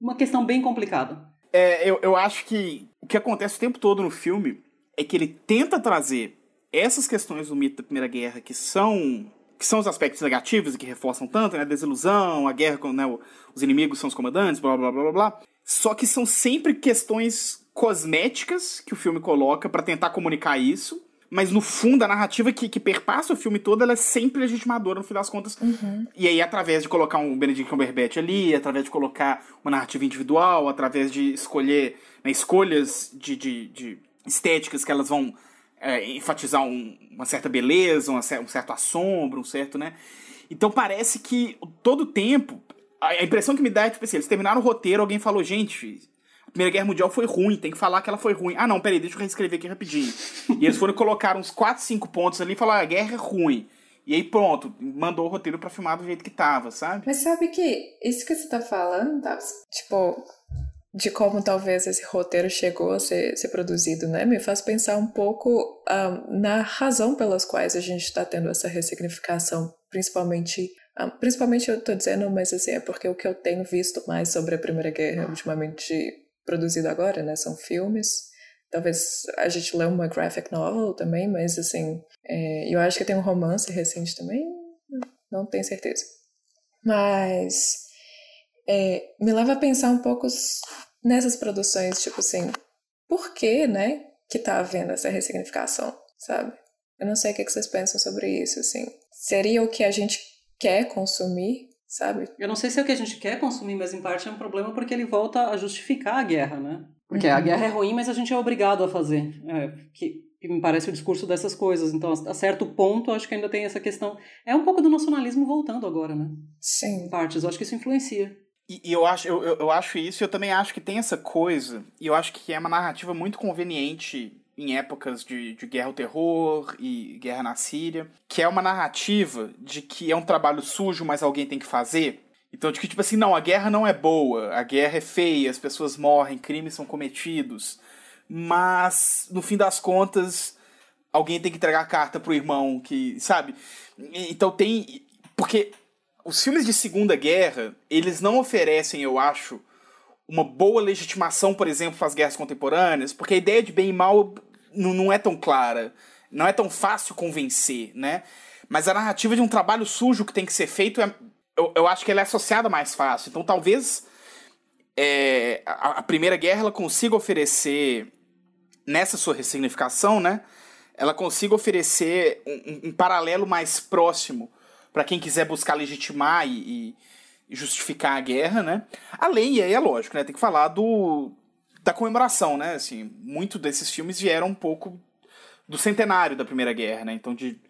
uma questão bem complicada. É, eu, eu acho que o que acontece o tempo todo no filme é que ele tenta trazer essas questões do mito da Primeira Guerra, que são que são os aspectos negativos e que reforçam tanto, né? A desilusão, a guerra com né, os inimigos são os comandantes, blá blá blá blá blá. Só que são sempre questões cosméticas que o filme coloca para tentar comunicar isso mas no fundo a narrativa que, que perpassa o filme todo ela é sempre legitimadora no fim das contas. Uhum. E aí, através de colocar um Benedict Cumberbatch ali, através de colocar uma narrativa individual, através de escolher né, escolhas de, de, de, estéticas que elas vão é, enfatizar um, uma certa beleza, uma, um certo assombro, um certo, né? Então parece que todo o tempo. A impressão que me dá é, tipo assim, eles terminaram o roteiro, alguém falou, gente, Primeira Guerra Mundial foi ruim, tem que falar que ela foi ruim. Ah, não, peraí, deixa eu reescrever aqui rapidinho. e eles foram colocar uns 4, 5 pontos ali e falaram, ah, a guerra é ruim. E aí pronto, mandou o roteiro pra filmar do jeito que tava, sabe? Mas sabe que isso que você tá falando, tá? Tipo, de como talvez esse roteiro chegou a ser, ser produzido, né? Me faz pensar um pouco um, ah, na razão pelas quais a gente está tendo essa ressignificação, principalmente um, ah, principalmente eu tô dizendo, mas assim, é porque o que eu tenho visto mais sobre a Primeira Guerra ultimamente produzido agora, né? São filmes. Talvez a gente lê uma graphic novel também, mas assim, é, eu acho que tem um romance recente também, não tenho certeza. Mas é, me leva a pensar um pouco nessas produções, tipo assim, por que, né, que tá havendo essa ressignificação, sabe? Eu não sei o que vocês pensam sobre isso, assim. Seria o que a gente quer consumir sabe? Eu não sei se é o que a gente quer consumir, mas em parte é um problema porque ele volta a justificar a guerra, né? Porque uhum. a guerra é ruim, mas a gente é obrigado a fazer. É, que, que, me parece o discurso dessas coisas. Então, a certo ponto, acho que ainda tem essa questão. É um pouco do nacionalismo voltando agora, né? Sim. Em partes. Eu acho que isso influencia. E, e eu, acho, eu, eu, eu acho isso, eu também acho que tem essa coisa, e eu acho que é uma narrativa muito conveniente em épocas de, de guerra ao terror e guerra na Síria, que é uma narrativa de que é um trabalho sujo, mas alguém tem que fazer. Então, de que, tipo assim, não, a guerra não é boa, a guerra é feia, as pessoas morrem, crimes são cometidos, mas, no fim das contas, alguém tem que entregar a carta pro irmão, que, sabe? Então tem. Porque os filmes de Segunda Guerra, eles não oferecem, eu acho, uma boa legitimação, por exemplo, para as guerras contemporâneas, porque a ideia de bem e mal não, não é tão clara, não é tão fácil convencer, né? Mas a narrativa de um trabalho sujo que tem que ser feito, é, eu, eu acho que ela é associada mais fácil. Então talvez é, a, a, Primeira Guerra ela consiga oferecer, nessa sua ressignificação, né? Ela consiga oferecer um, um paralelo mais próximo para quem quiser buscar legitimar e, e justificar a guerra, né? Além, e aí é lógico, né? Tem que falar do da comemoração, né? Assim, muito desses filmes vieram um pouco do centenário da Primeira Guerra, né? Então, de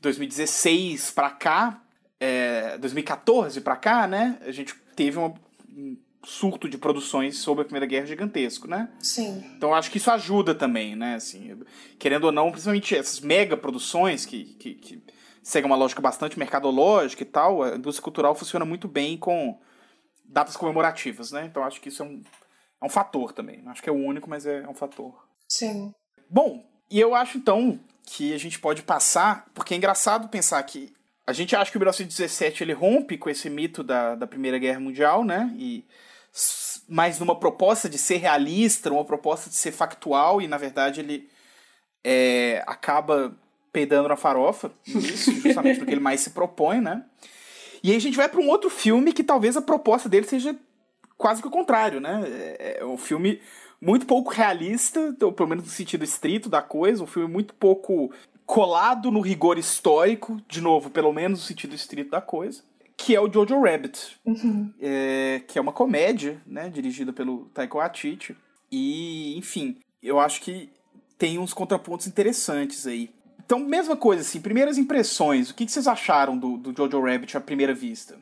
2016 para cá, é, 2014 para cá, né? A gente teve uma, um surto de produções sobre a Primeira Guerra gigantesco, né? Sim. Então, acho que isso ajuda também, né? Assim, querendo ou não, principalmente essas mega produções que, que, que seguem uma lógica bastante mercadológica e tal, a indústria cultural funciona muito bem com datas comemorativas, né? Então, acho que isso é um, é um fator também. Não acho que é o único, mas é, é um fator. Sim. Bom, e eu acho então que a gente pode passar, porque é engraçado pensar que a gente acha que o 1917 ele rompe com esse mito da, da Primeira Guerra Mundial, né? E mais numa proposta de ser realista, uma proposta de ser factual, e na verdade ele é, acaba peidando na farofa, nisso, justamente porque ele mais se propõe, né? E aí a gente vai para um outro filme que talvez a proposta dele seja quase que o contrário, né? É, é um filme muito pouco realista, ou pelo menos no sentido estrito da coisa, um filme muito pouco colado no rigor histórico, de novo, pelo menos no sentido estrito da coisa, que é o Jojo Rabbit, uhum. é, que é uma comédia, né, dirigida pelo Taika Waititi, e, enfim, eu acho que tem uns contrapontos interessantes aí. Então, mesma coisa, assim, primeiras impressões, o que, que vocês acharam do, do Jojo Rabbit à primeira vista?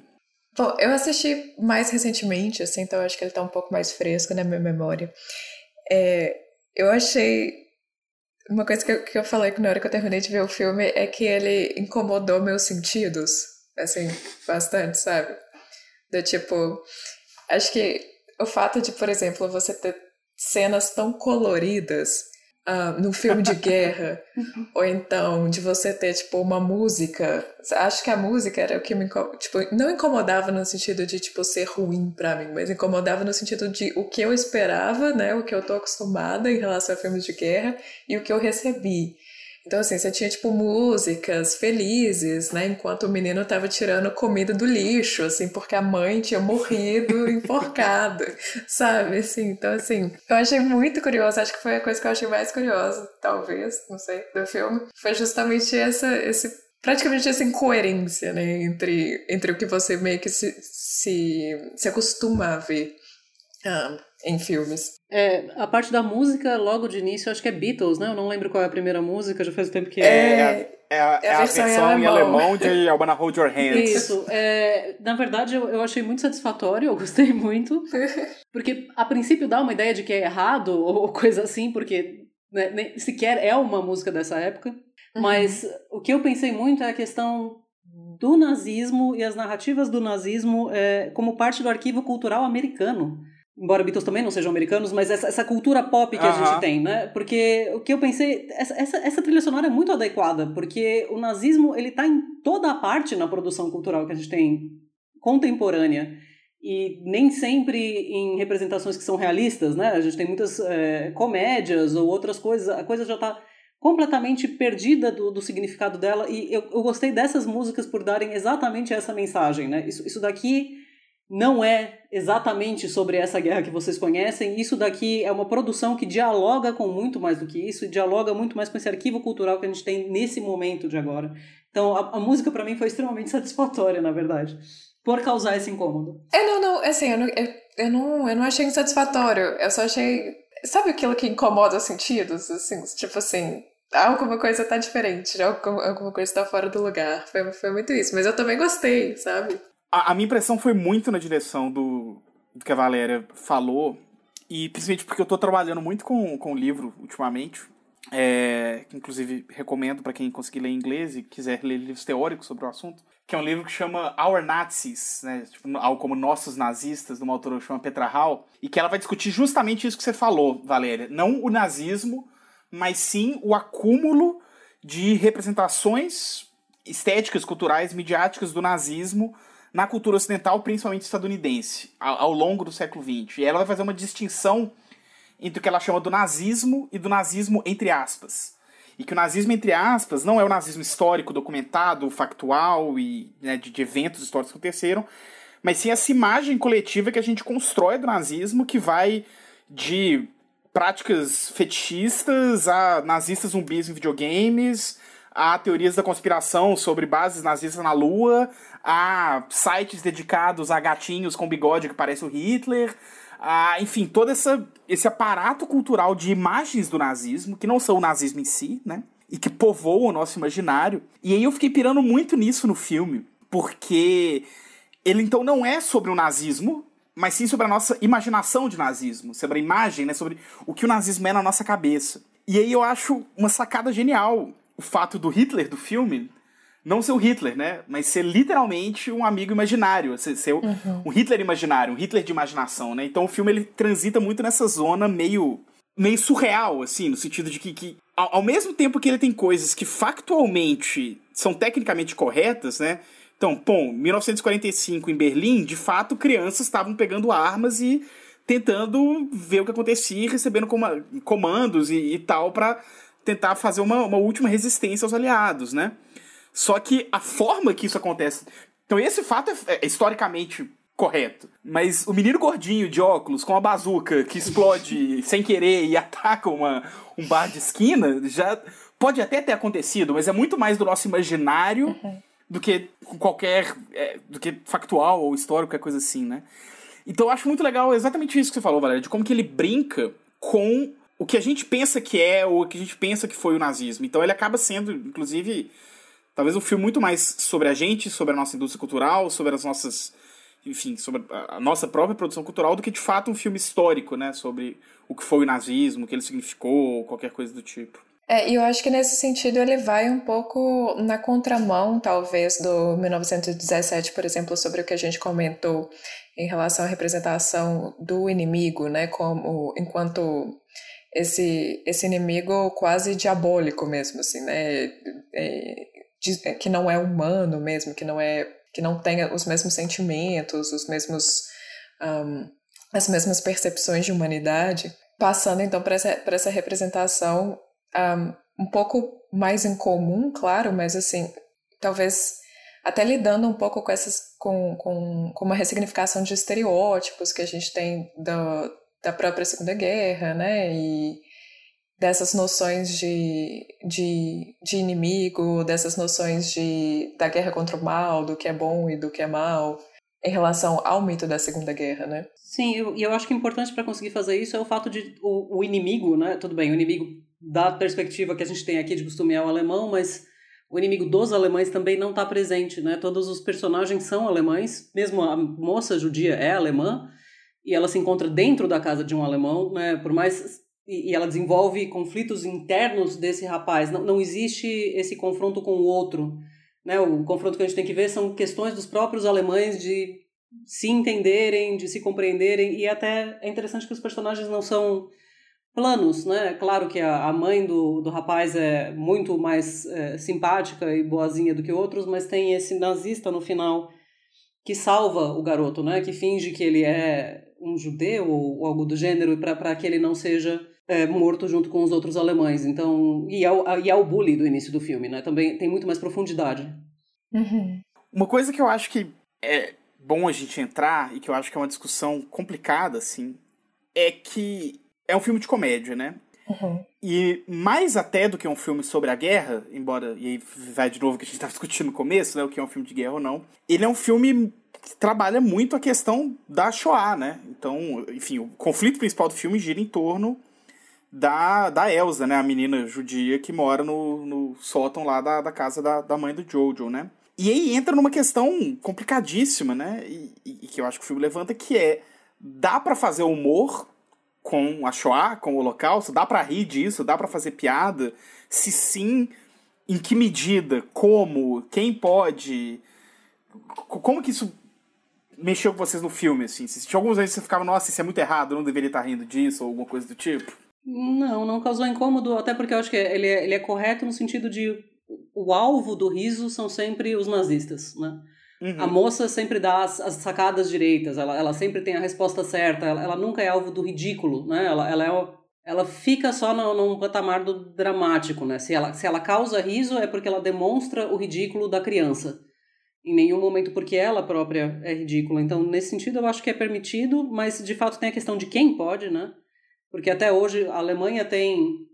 Bom, eu assisti mais recentemente, assim, então acho que ele tá um pouco mais fresco na minha memória. É, eu achei. Uma coisa que eu, que eu falei na hora que eu terminei de ver o filme é que ele incomodou meus sentidos, assim, bastante, sabe? Do tipo. Acho que o fato de, por exemplo, você ter cenas tão coloridas uh, num filme de guerra, ou então de você ter, tipo, uma música. Acho que a música era o que me tipo, não incomodava no sentido de, tipo, ser ruim para mim, mas incomodava no sentido de o que eu esperava, né, o que eu tô acostumada em relação a filmes de guerra e o que eu recebi. Então, assim, você tinha, tipo, músicas felizes, né? Enquanto o menino tava tirando comida do lixo, assim, porque a mãe tinha morrido enforcada, sabe? Assim, então, assim, eu achei muito curioso. Acho que foi a coisa que eu achei mais curiosa, talvez, não sei, do filme. Foi justamente essa, esse praticamente essa incoerência, né, entre, entre o que você meio que se, se, se acostuma a ver ah, em filmes. É, a parte da música, logo de início, acho que é Beatles, né? Eu não lembro qual é a primeira música, já faz tempo que é. É, é, a, é a, versão, versão em alemão de I Wanna Hold Your Hands. Isso. É, na verdade, eu, eu achei muito satisfatório, eu gostei muito. Porque, a princípio, dá uma ideia de que é errado ou coisa assim, porque né, nem, sequer é uma música dessa época. Uhum. Mas o que eu pensei muito é a questão do nazismo e as narrativas do nazismo é, como parte do arquivo cultural americano embora Beatles também não sejam americanos, mas essa, essa cultura pop que uh -huh. a gente tem, né? Porque o que eu pensei, essa, essa, essa, trilha sonora é muito adequada, porque o nazismo, ele tá em toda a parte na produção cultural que a gente tem contemporânea, e nem sempre em representações que são realistas, né? A gente tem muitas é, comédias ou outras coisas, a coisa já tá completamente perdida do, do significado dela, e eu, eu gostei dessas músicas por darem exatamente essa mensagem, né? Isso, isso daqui não é exatamente sobre essa guerra que vocês conhecem. Isso daqui é uma produção que dialoga com muito mais do que isso, dialoga muito mais com esse arquivo cultural que a gente tem nesse momento de agora. Então, a, a música para mim foi extremamente satisfatória, na verdade, por causar esse incômodo. É, não, não, assim, eu não, eu, eu não, eu não achei insatisfatório, eu só achei. Sabe aquilo que incomoda os sentidos? Assim, tipo assim, alguma coisa tá diferente, alguma coisa tá fora do lugar. Foi, foi muito isso. Mas eu também gostei, sabe? A, a minha impressão foi muito na direção do, do que a Valéria falou, e principalmente porque eu estou trabalhando muito com, com o livro ultimamente, é, que inclusive recomendo para quem conseguir ler inglês e quiser ler livros teóricos sobre o assunto, que é um livro que chama Our Nazis, né, tipo, algo como Nossos Nazistas, de uma autora que chama Petra Hall, e que ela vai discutir justamente isso que você falou, Valéria. Não o nazismo, mas sim o acúmulo de representações estéticas, culturais, midiáticas do nazismo na cultura ocidental, principalmente estadunidense, ao, ao longo do século XX. E ela vai fazer uma distinção entre o que ela chama do nazismo e do nazismo entre aspas. E que o nazismo, entre aspas, não é o nazismo histórico, documentado, factual e né, de, de eventos históricos que aconteceram, mas sim essa imagem coletiva que a gente constrói do nazismo que vai de práticas fetichistas a nazistas zumbis em videogames, a teorias da conspiração sobre bases nazistas na Lua, a sites dedicados a gatinhos com bigode que parece o Hitler, Ah, enfim, todo essa, esse aparato cultural de imagens do nazismo, que não são o nazismo em si, né? E que povoam o nosso imaginário. E aí eu fiquei pirando muito nisso no filme, porque ele então não é sobre o nazismo, mas sim sobre a nossa imaginação de nazismo, sobre a imagem, né? Sobre o que o nazismo é na nossa cabeça. E aí eu acho uma sacada genial o fato do Hitler do filme não ser o Hitler, né? Mas ser literalmente um amigo imaginário, ser, ser uhum. um Hitler imaginário, um Hitler de imaginação, né? Então o filme ele transita muito nessa zona meio meio surreal, assim, no sentido de que, que ao, ao mesmo tempo que ele tem coisas que factualmente são tecnicamente corretas, né? Então, bom, 1945 em Berlim, de fato, crianças estavam pegando armas e tentando ver o que acontecia, recebendo comandos e, e tal para tentar fazer uma, uma última resistência aos aliados, né? Só que a forma que isso acontece. Então, esse fato é, é historicamente correto. Mas o menino gordinho de óculos com a bazuca que explode sem querer e ataca uma, um bar de esquina já pode até ter acontecido, mas é muito mais do nosso imaginário uhum. do que qualquer. É, do que factual ou histórico, qualquer coisa assim, né? Então eu acho muito legal exatamente isso que você falou, Valéria, de como que ele brinca com o que a gente pensa que é ou o que a gente pensa que foi o nazismo. Então ele acaba sendo, inclusive, talvez um filme muito mais sobre a gente, sobre a nossa indústria cultural, sobre as nossas. Enfim, sobre a nossa própria produção cultural, do que de fato um filme histórico, né? Sobre o que foi o nazismo, o que ele significou, qualquer coisa do tipo. É, e eu acho que nesse sentido ele vai um pouco na contramão, talvez, do 1917, por exemplo, sobre o que a gente comentou em relação à representação do inimigo, né? Como enquanto esse, esse inimigo quase diabólico mesmo, assim, né? É, é, que não é humano mesmo, que não é que não tem os mesmos sentimentos, os mesmos um, as mesmas percepções de humanidade, passando então para essa, essa representação um, um pouco mais incomum, claro, mas assim, talvez até lidando um pouco com essas com, com, com uma ressignificação de estereótipos que a gente tem da, da própria Segunda Guerra, né? E dessas noções de, de, de inimigo, dessas noções de, da guerra contra o mal, do que é bom e do que é mal, em relação ao mito da Segunda Guerra, né? Sim, e eu, eu, acho que importante para conseguir fazer isso é o fato de o, o, inimigo, né? Tudo bem, o inimigo da perspectiva que a gente tem aqui de costume é o alemão, mas o inimigo dos alemães também não está presente, né? Todos os personagens são alemães, mesmo a moça judia é alemã, e ela se encontra dentro da casa de um alemão, né? Por mais e, ela desenvolve conflitos internos desse rapaz. Não, não existe esse confronto com o outro. Né? O confronto que a gente tem que ver são questões dos próprios alemães de se entenderem, de se compreenderem, e até é interessante que os personagens não são planos, né? Claro que a, a mãe do, do rapaz é muito mais é, simpática e boazinha do que outros, mas tem esse nazista no final que salva o garoto, né? Que finge que ele é um judeu ou, algo do gênero para que ele não seja é, morto junto com os outros alemães. Então, e é, o, e é o bully do início do filme, né? Também tem muito mais profundidade. Uhum. Uma coisa que eu acho que é bom a gente entrar e que eu acho que é uma discussão complicada, assim, é que é um filme de comédia, né? Uhum. E mais até do que um filme sobre a guerra, embora, e aí vai de novo que a gente estava discutindo no começo, né, o que é um filme de guerra ou não, ele é um filme trabalha muito a questão da Shoah, né? Então, enfim, o conflito principal do filme gira em torno da, da Elsa, né? A menina judia que mora no, no sótão lá da, da casa da, da mãe do Jojo, né? E aí entra numa questão complicadíssima, né? E, e, que eu acho que o filme levanta, que é dá para fazer humor com a Shoah, com o Holocausto? Dá para rir disso? Dá para fazer piada? Se sim, em que medida? Como? Quem pode? Como que isso mexeu com vocês no filme, assim? Se tinha alguns vezes você ficava, nossa, isso é muito errado, eu não deveria estar rindo disso, ou alguma coisa do tipo? Não, não causou incômodo, até porque eu acho que ele é, ele é correto no sentido de o alvo do riso são sempre os nazistas, né? Uhum. A moça sempre dá as, as, sacadas direitas, ela, ela sempre tem a resposta certa, ela, ela nunca é alvo do ridículo, né? Ela, ela, é, ela fica só no, num patamar do dramático, né? Se ela, se ela causa riso é porque ela demonstra o ridículo da criança em nenhum momento porque ela própria é ridícula. Então, nesse sentido, eu acho que é permitido, mas de fato tem a questão de quem pode, né? Porque até hoje a Alemanha tem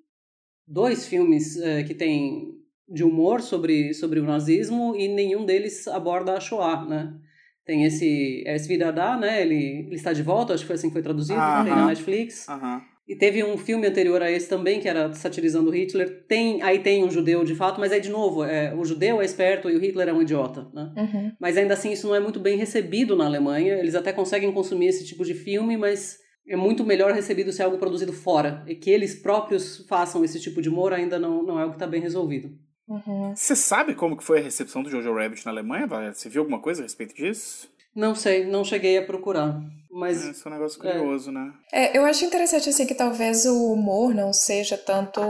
dois filmes é, que tem de humor sobre, sobre o nazismo e nenhum deles aborda a Shoah, né? Tem esse é esse Vidadá, né? Ele, ele está de volta, acho que foi assim que foi traduzido, Aham. tem na Netflix. Aham. E teve um filme anterior a esse também, que era satirizando Hitler. Tem, aí tem um judeu de fato, mas aí de novo, é, o judeu é esperto e o Hitler é um idiota, né? Uhum. Mas ainda assim isso não é muito bem recebido na Alemanha. Eles até conseguem consumir esse tipo de filme, mas é muito melhor recebido se é algo produzido fora. E que eles próprios façam esse tipo de humor ainda não, não é algo que está bem resolvido. Uhum. Você sabe como que foi a recepção do Jojo Rabbit na Alemanha, Valéria? Você viu alguma coisa a respeito disso? Não sei, não cheguei a procurar. Mas Esse é um negócio curioso, né? É, eu acho interessante assim que talvez o humor não seja tanto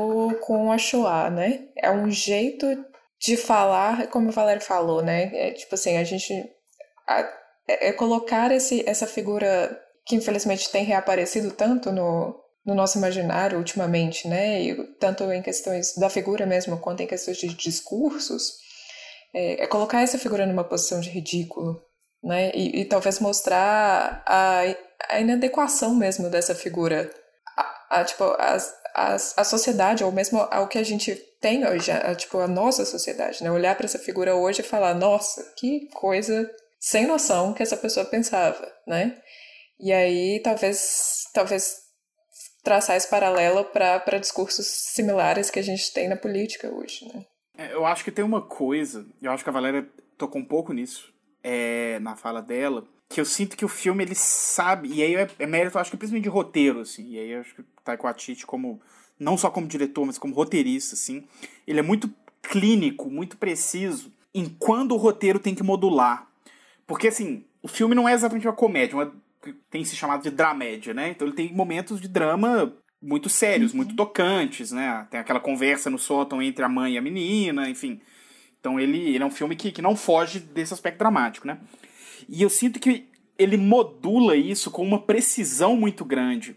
com a Shoah, né? É um jeito de falar, como o Valério falou, né? É, tipo assim, a gente a- é, é colocar esse, essa figura que infelizmente tem reaparecido tanto no, no nosso imaginário ultimamente, né? E tanto em questões da figura mesmo quanto em questões de discursos, é, é colocar essa figura numa posição de ridículo, né? E, e talvez mostrar a, a inadequação mesmo dessa figura, a, a, tipo, as, as, a sociedade, ou mesmo ao que a gente tem hoje, a, tipo, a nossa sociedade, né? Olhar para essa figura hoje e falar, nossa, que coisa sem noção que essa pessoa pensava, né? E aí, talvez, talvez traçar esse paralelo para discursos similares que a gente tem na política hoje, né? É, Eu acho que tem uma coisa, eu acho que a Valéria tocou um pouco nisso é, na fala dela, que eu sinto que o filme ele sabe, e aí é, é mérito, acho que principalmente de roteiro, assim, e aí acho que o Taika Waititi como, não só como diretor, mas como roteirista, assim, ele é muito clínico, muito preciso em quando o roteiro tem que modular. Porque, assim, o filme não é exatamente uma comédia, uma, tem se chamado de dramédia, né? Então ele tem momentos de drama muito sérios, muito tocantes, né? Tem aquela conversa no sótão entre a mãe e a menina, enfim. Então ele, ele é um filme que, que não foge desse aspecto dramático, né? E eu sinto que ele modula isso com uma precisão muito grande.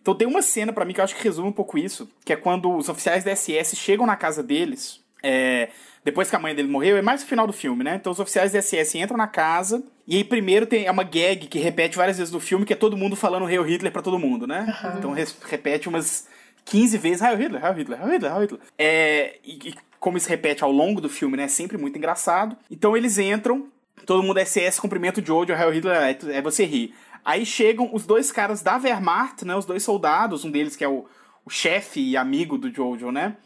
Então tem uma cena pra mim que eu acho que resume um pouco isso, que é quando os oficiais da SS chegam na casa deles, é, depois que a mãe dele morreu, é mais no final do filme, né? Então os oficiais da SS entram na casa, e aí primeiro tem é uma gag que repete várias vezes no filme, que é todo mundo falando Heil Hitler pra todo mundo, né? Então res- repete umas 15 vezes Heil Hitler, Heil Hitler, Heil Hitler, Heil Hitler. É, e, e como isso repete ao longo do filme, né? É sempre muito engraçado. Então eles entram, todo mundo é SS, cumprimenta o Jojo, Heil Hitler, é, é você rir. Aí chegam os dois caras da Wehrmacht, né? Os dois soldados, um deles que é o, o chefe e amigo do Jojo, né?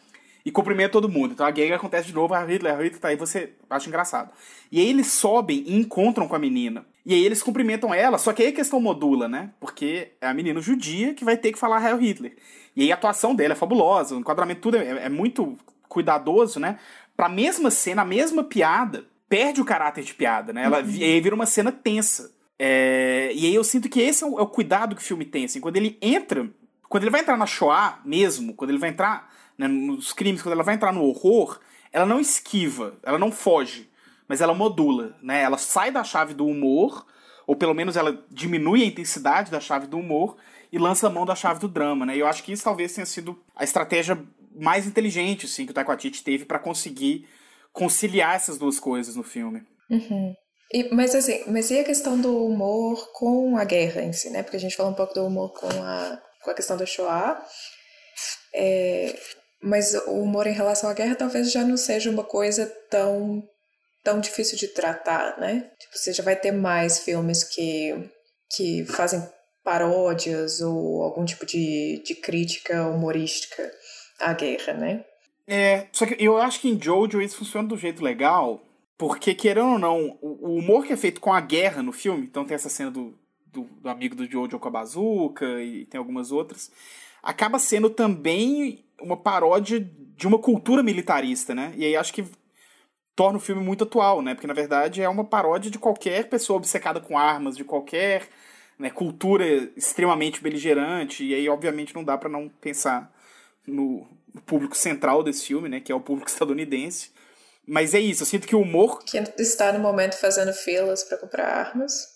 E cumprimenta todo mundo. Então a gag acontece de novo, Heil Hitler, Heil Hitler, tá aí você acha engraçado. E aí eles sobem e encontram com a menina. E aí eles cumprimentam ela, só que aí a questão modula, né? Porque é a menina judia que vai ter que falar Heil Hitler. E aí a atuação dela é fabulosa, o enquadramento tudo é, é muito cuidadoso, né? Pra mesma cena, a mesma piada, perde o caráter de piada, né? Ela, E aí vira uma cena tensa. É, e aí eu sinto que esse é o, é o cuidado que o filme tem, assim, quando ele entra, quando ele vai entrar na Shoah mesmo, quando ele vai entrar né, nos crimes, quando ela vai entrar no horror, ela não esquiva, ela não foge, mas ela modula, né? Ela sai da chave do humor, ou pelo menos ela diminui a intensidade da chave do humor e lança a mão da chave do drama, né? E eu acho que isso talvez tenha sido a estratégia mais inteligente, assim, que o Taika teve para conseguir conciliar essas duas coisas no filme. Uhum. E, mas assim, mas e a questão do humor com a guerra em si, né? Porque a gente falou um pouco do humor com a, com a questão da Shoah. É, mas o humor em relação à guerra talvez já não seja uma coisa tão, tão difícil de tratar, né? Tipo, você já vai ter mais filmes que, que fazem paródias ou algum tipo de, de crítica humorística à guerra, né? É, só que eu acho que em Jojo isso funciona do jeito legal, porque, querendo ou não, o humor que é feito com a guerra no filme, então tem essa cena do, do, do amigo do Jojo com a bazuca e tem algumas outras, acaba sendo também uma paródia de uma cultura militarista, né? E aí acho que torna o filme muito atual, né? Porque na verdade é uma paródia de qualquer pessoa obcecada com armas, de qualquer né, cultura extremamente beligerante, e aí obviamente não dá para não pensar no, público central desse filme, né? Que é o público estadunidense. Mas é isso, eu sinto que o humor. Que está no momento fazendo filas para comprar armas.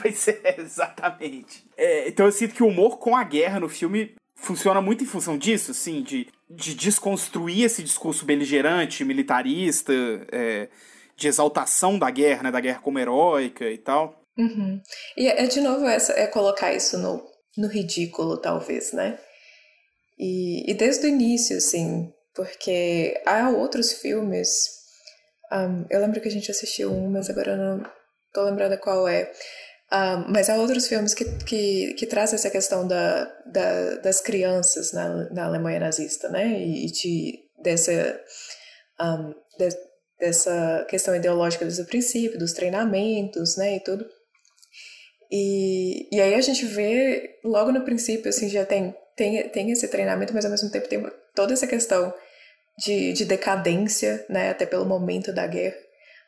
pois é, exatamente. É, então eu sinto que o humor com a guerra no filme funciona muito em função disso, assim, de, de desconstruir esse discurso beligerante, militarista, é, de exaltação da guerra, né? Da guerra como heróica e tal. Uhum. E é de novo essa, é colocar isso no, no ridículo, talvez, né? E, e desde o início, assim, porque há outros filmes. Um, eu lembro que a gente assistiu um, mas agora eu não tô lembrando qual é. Um, mas há outros filmes que, que, que trazem essa questão da, da, das crianças na, na Alemanha nazista, né? E de, dessa, um, de, dessa questão ideológica desde o princípio, dos treinamentos, né? E tudo. E, e aí a gente vê logo no princípio, assim, já tem, tem, tem esse treinamento, mas ao mesmo tempo tem toda essa questão de, de decadência, né? Até pelo momento da guerra.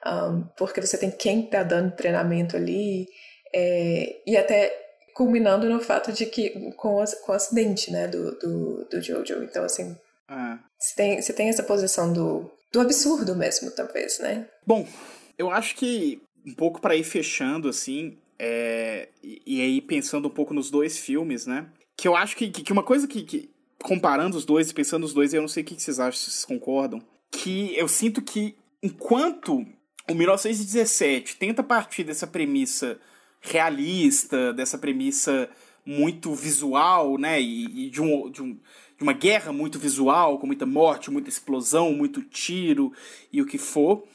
Um, porque você tem quem está dando treinamento ali é, e até culminando no fato de que com, com o acidente, né, do, do, do Jojo. Então, assim, é. você, tem, você tem essa posição do, do absurdo mesmo, talvez, né? Bom, eu acho que um pouco para ir fechando, assim, é, e, e, aí pensando um pouco nos dois filmes, né? Que eu acho que, que uma coisa que, que comparando os dois e pensando nos dois, eu não sei o que vocês acham, se vocês concordam, que eu sinto que enquanto o 1917 tenta partir dessa premissa realista, dessa premissa muito visual, né? E, e de, um, de, um, de uma guerra muito visual, com muita morte, muita explosão, muito tiro e o que for.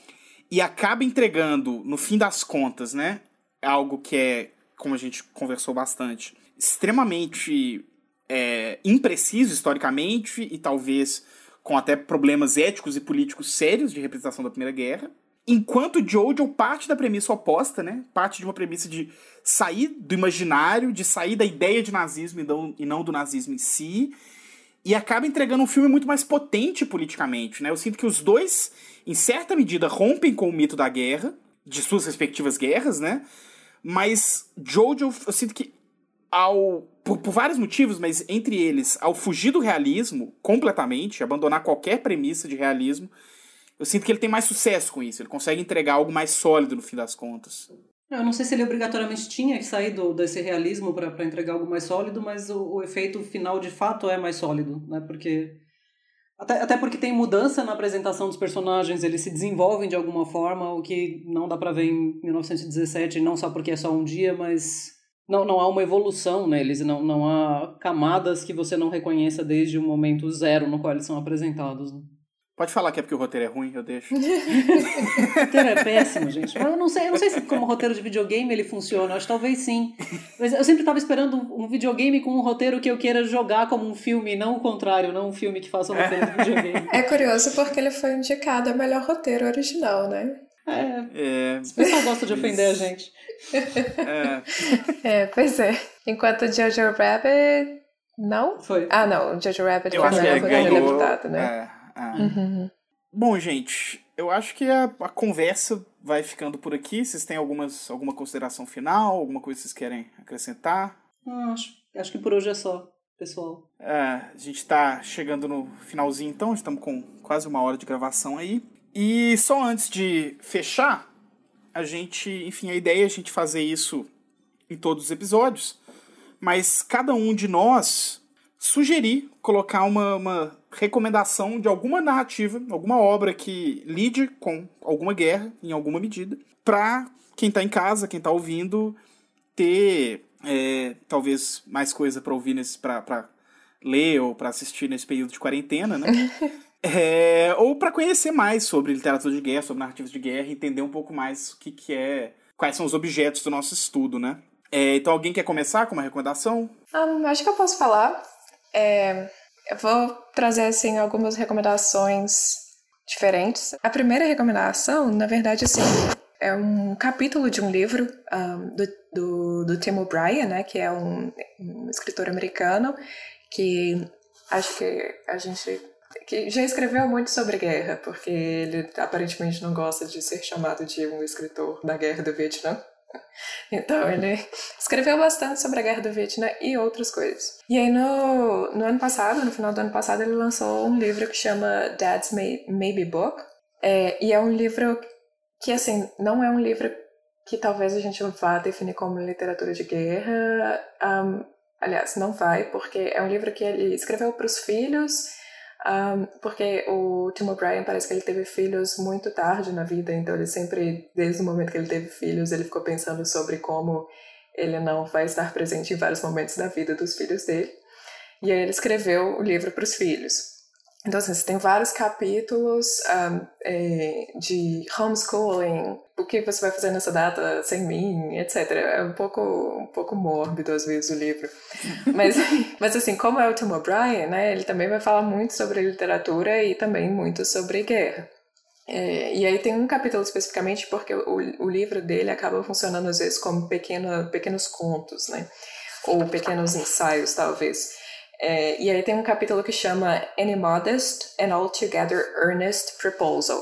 E acaba entregando, no fim das contas, né? Algo que é, como a gente conversou bastante, extremamente é, impreciso historicamente e talvez com até problemas éticos e políticos sérios de representação da Primeira Guerra. Enquanto Jojo parte da premissa oposta, né? Parte de uma premissa de sair do imaginário, de sair da ideia de nazismo e não, e não do nazismo em si, e acaba entregando um filme muito mais potente politicamente, né? Eu sinto que os dois, em certa medida, rompem com o mito da guerra, de suas respectivas guerras, né? Mas Jojo, eu sinto que ao por, por, vários motivos, mas entre eles, ao fugir do realismo completamente, abandonar qualquer premissa de realismo, eu sinto que ele tem mais sucesso com isso. Ele consegue entregar algo mais sólido no fim das contas. Eu não sei se ele obrigatoriamente tinha que sair do, desse realismo para entregar algo mais sólido, mas o, o, efeito final de fato é mais sólido, né? Porque. Até, até porque tem mudança na apresentação dos personagens, eles se desenvolvem de alguma forma, o que não dá para ver em 1917, não só porque é só um dia, mas não, não há uma evolução neles, não, não há camadas que você não reconheça desde o momento zero no qual eles são apresentados. Né? Pode falar que é porque o roteiro é ruim, eu deixo. o roteiro é péssimo, gente. Mas eu não sei, eu não sei se como roteiro de videogame ele funciona. Acho que talvez sim. Mas eu sempre estava esperando um videogame com um roteiro que eu queira jogar como um filme, não o contrário, não um filme que faça um roteiro de videogame. É curioso porque ele foi indicado a melhor roteiro original, né? É. é. Esse pessoal gosta de ofender a gente. É. é, pois é. Enquanto Jojo Rabbit. Não? Foi. Ah, não. Jojo Rabbit eu foi a melhor ganhou, deputado, né? É. Ah. Uhum. Bom, gente, eu acho que a, a, conversa vai ficando por aqui. Vocês têm algumas, alguma consideração final? Alguma coisa que vocês querem acrescentar? Não, acho, acho que por hoje é só, pessoal. É, a gente está chegando no finalzinho, então. Estamos com quase uma hora de gravação aí. E só antes de fechar, a gente, enfim, a ideia é a gente fazer isso em todos os episódios. Mas cada um de nós sugerir colocar uma, uma recomendação de alguma narrativa, alguma obra que lide com alguma guerra, em alguma medida, para quem está em casa, quem está ouvindo, ter é, talvez mais coisa para ouvir para ler ou para assistir nesse período de quarentena, né? é, ou para conhecer mais sobre literatura de guerra, sobre narrativas de guerra, entender um pouco mais o que, que é, quais são os objetos do nosso estudo, né? É, então, alguém quer começar com uma recomendação? Um, acho que eu posso falar. É, eu vou trazer assim algumas recomendações diferentes. A primeira recomendação, na verdade, assim, é um capítulo de um livro um, do, do, do, Tim O'Brien, né, que é um, um, escritor americano que acho que a gente que já escreveu muito sobre guerra, porque ele aparentemente não gosta de ser chamado de um escritor da guerra do Vietnã. Então ele escreveu bastante sobre a guerra do Vietnã e outras coisas. E aí no, no ano passado, no final do ano passado, ele lançou um livro que chama Dad's Maybe Book. É, e é um livro que, assim, não é um livro que talvez a gente vá definir como literatura de guerra. Um, aliás, não vai, porque é um livro que ele escreveu para os filhos um, porque o Tim O'Brien parece que ele teve filhos muito tarde na vida, então ele sempre, desde o momento que ele teve filhos, ele ficou pensando sobre como ele não vai estar presente em vários momentos da vida dos filhos dele. E aí ele escreveu o livro para os filhos. Então, assim, você tem vários capítulos um, é, de homeschooling, o que você vai fazer nessa data sem mim, etc. É um pouco, um pouco mórbido, às vezes, o livro. Mas, mas assim, como é o Tim O'Brien, né, ele também vai falar muito sobre literatura e também muito sobre guerra. É, e aí tem um capítulo especificamente porque o, o livro dele acaba funcionando, às vezes, como pequeno, pequenos contos, né? Ou pequenos ensaios, talvez. É, e aí tem um capítulo que chama Any Modest and Altogether Earnest Proposal,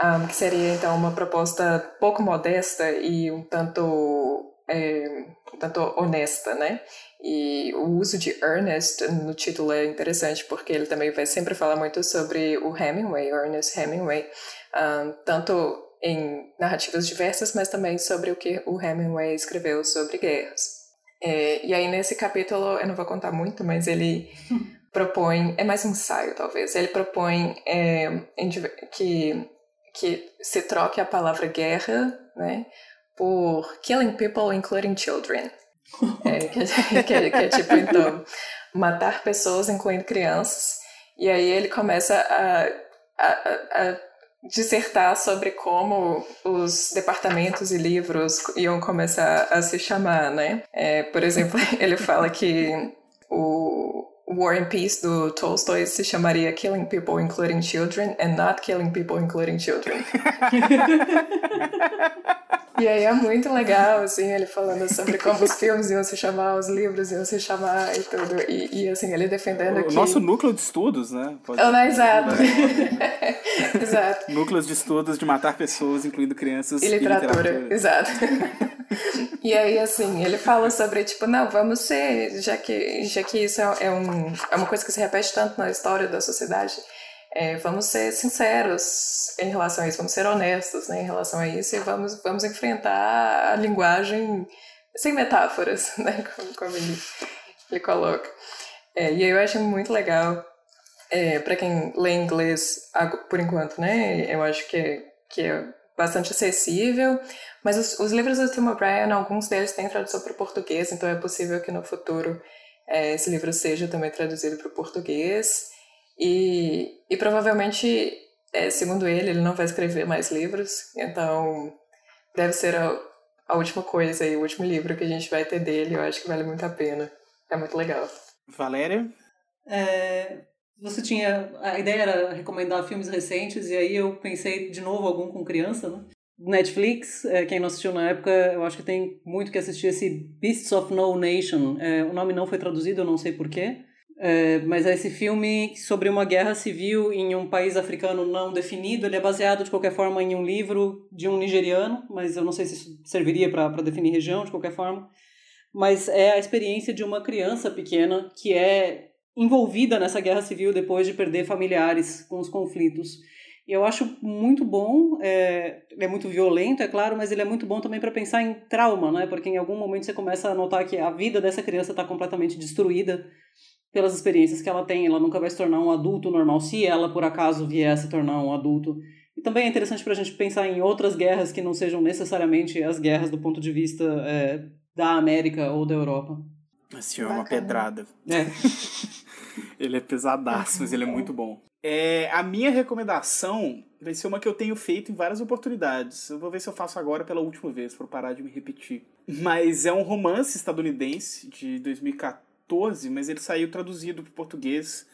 um, que seria então uma proposta pouco modesta e um tanto, é, um tanto honesta, né? E o uso de earnest no título é interessante porque ele também vai sempre falar muito sobre o Hemingway, Ernest Hemingway, um, tanto em narrativas diversas, mas também sobre o que o Hemingway escreveu sobre guerras. É, e aí, nesse capítulo, eu não vou contar muito, mas ele propõe, é mais um ensaio, talvez, ele propõe é, que, que se troque a palavra guerra, né, por killing people, including children. É, que, que, é, que é tipo, então, matar pessoas, incluindo crianças. E aí ele começa a, a, a dissertar sobre como os departamentos e livros iam começar a se chamar, né? É, por exemplo, ele fala que o War and Peace do Tolstói se chamaria Killing People Including Children and Not Killing People Including Children. E aí é muito legal, assim, ele falando sobre como os filmes iam se chamar, os livros iam se chamar e tudo. E, e assim, ele defendendo o que... O nosso núcleo de estudos, né? Pode... Oh, exato. exato. Núcleos de estudos de matar pessoas, incluindo crianças e literatura. E literatura. Exato. e aí, assim, ele fala sobre, tipo, não, vamos ser, já que, já que isso é, é, um, é uma coisa que se repete tanto na história da sociedade é, vamos ser sinceros em relação a isso, vamos ser honestos né, em relação a isso e vamos, vamos enfrentar a linguagem sem metáforas, né, como, como ele, ele coloca. É, e eu acho muito legal, é, para quem lê inglês por enquanto, né, eu acho que, que é bastante acessível, mas os, os livros do Tim O'Brien, alguns deles têm tradução para o português, então é possível que no futuro é, esse livro seja também traduzido para o português. E, e provavelmente, é, segundo ele, ele não vai escrever mais livros, então deve ser a, a última coisa e o último livro que a gente vai ter dele. Eu acho que vale muito a pena. É muito legal. Valéria? É, você tinha. A ideia era recomendar filmes recentes, e aí eu pensei de novo algum com criança, né? Netflix, é, quem não assistiu na época, eu acho que tem muito que assistir esse Beasts of No Nation. É, o nome não foi traduzido, eu não sei porquê. É, mas é esse filme sobre uma guerra civil em um país africano não definido. Ele é baseado, de qualquer forma, em um livro de um nigeriano, mas eu não sei se isso serviria para definir região, de qualquer forma. Mas é a experiência de uma criança pequena que é envolvida nessa guerra civil depois de perder familiares com os conflitos. E eu acho muito bom, é, é muito violento, é claro, mas ele é muito bom também para pensar em trauma, né? Porque em algum momento você começa a notar que a vida dessa criança está completamente destruída pelas experiências que ela tem, ela nunca vai se tornar um adulto normal, se ela por acaso vier a se tornar um adulto. E também é interessante para a gente pensar em outras guerras que não sejam necessariamente as guerras do ponto de vista é, da América ou da Europa. Esse é uma pedrada. É. ele é pesadaço, mas ele é muito bom. É, a minha recomendação vai ser uma que eu tenho feito em várias oportunidades. Eu vou ver se eu faço agora pela última vez, para parar de me repetir. Mas é um romance estadunidense de 2014 2014, mas ele saiu traduzido para português.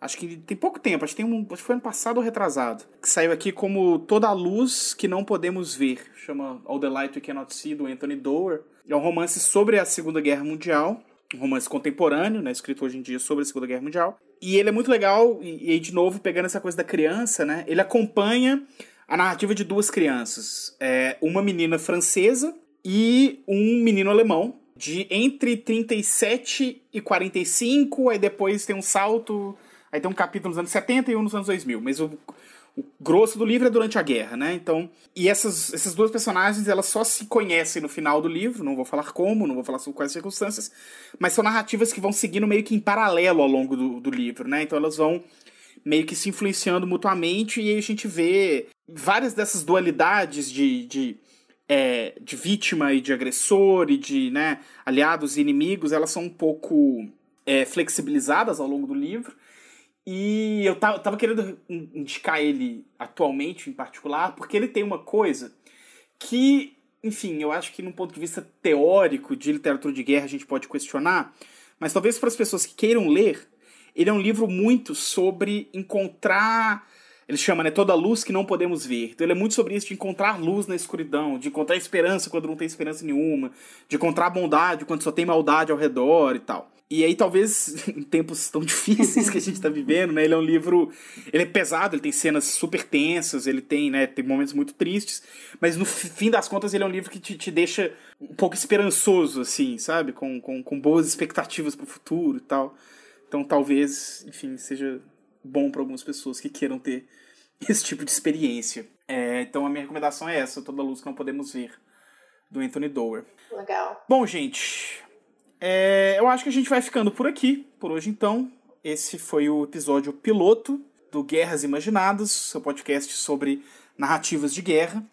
Acho que tem pouco tempo, acho que, tem um, acho que foi ano passado ou retrasado. Que saiu aqui como Toda a Luz que Não Podemos Ver. Chama All the Light We Cannot See, do Anthony Doerr. É um romance sobre a Segunda Guerra Mundial. Um romance contemporâneo, né? Escrito hoje em dia sobre a Segunda Guerra Mundial. E ele é muito legal, e, aí, de novo, pegando essa coisa da criança, né? Ele acompanha a narrativa de duas crianças. É, uma menina francesa e um menino alemão de entre 37 e 45, aí depois tem um salto, aí tem um capítulo nos anos 70 e um nos anos 2000, mas o, o grosso do livro é durante a guerra, né? Então, e essas, essas duas personagens, elas só se conhecem no final do livro, não vou falar como, não vou falar sobre quais circunstâncias, mas são narrativas que vão seguindo meio que em paralelo ao longo do, do livro, né? Então elas vão meio que se influenciando mutuamente e aí a gente vê várias dessas dualidades de, de é, de vítima e de agressor e de né, aliados e inimigos, elas são um pouco é, flexibilizadas ao longo do livro. E eu tava, tava querendo indicar ele atualmente, em particular, porque ele tem uma coisa que, enfim, eu acho que num ponto de vista teórico de literatura de guerra a gente pode questionar, mas talvez para as pessoas que queiram ler, ele é um livro muito sobre encontrar ele chama, né, toda luz que não podemos ver. Então ele é muito sobre isso de encontrar luz na escuridão, de encontrar esperança quando não tem esperança nenhuma, de encontrar bondade quando só tem maldade ao redor e tal. E aí, talvez, em tempos tão difíceis que a gente está vivendo, né? Ele é um livro. Ele é pesado, ele tem cenas super tensas, ele tem, né? Tem momentos muito tristes. Mas no fim das contas, ele é um livro que te, te deixa um pouco esperançoso, assim, sabe? Com, com, com boas expectativas para o futuro e tal. Então, talvez, enfim, seja bom para algumas pessoas que queiram ter esse tipo de experiência. É, então, a minha recomendação é essa: Toda Luz que Não Podemos Ver, do Anthony Doerr. Legal. Bom, gente, é, eu acho que a gente vai ficando por aqui, por hoje então. Esse foi o episódio piloto do Guerras Imaginadas, seu podcast sobre narrativas de guerra.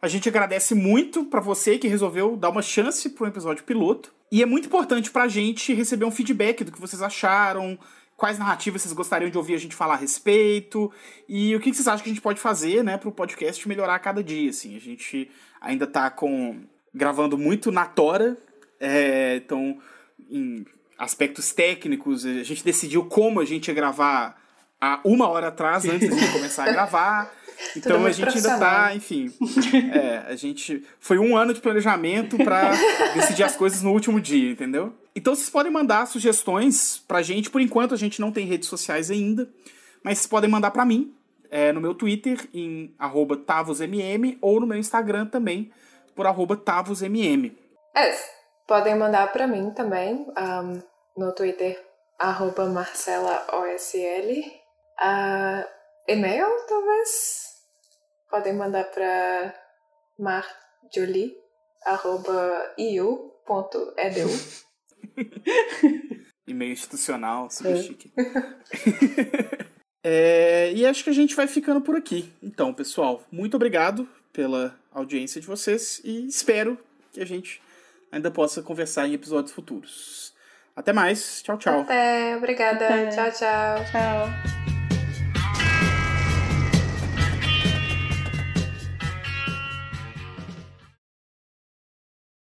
A gente agradece muito para você que resolveu dar uma chance para um episódio piloto. E é muito importante para a gente receber um feedback do que vocês acharam, quais narrativas vocês gostariam de ouvir a gente falar a respeito e o que vocês acham que a gente pode fazer, né, para o podcast melhorar a cada dia. Assim, a gente ainda está com gravando muito na tora, é, então em aspectos técnicos, a gente decidiu como a gente ia gravar há uma hora atrás, antes de começar a gravar. Então a gente ainda tá, enfim. É, a gente. Foi um ano de planejamento para decidir as coisas no último dia, entendeu? Então vocês podem mandar sugestões pra gente. Por enquanto a gente não tem redes sociais ainda, mas vocês podem mandar para mim é, no meu Twitter, em TavosMM, ou no meu Instagram também, por TavosMM. É, Podem mandar para mim também um, no Twitter, arroba marcelaosl. Uh, e-mail, talvez. Podem mandar para marjolie, arroba iu.edu. E-mail institucional, super é. chique. é, e acho que a gente vai ficando por aqui. Então, pessoal, muito obrigado pela audiência de vocês e espero que a gente ainda possa conversar em episódios futuros. Até mais. Tchau, tchau. Até. Obrigada. Até. Tchau, tchau. Tchau.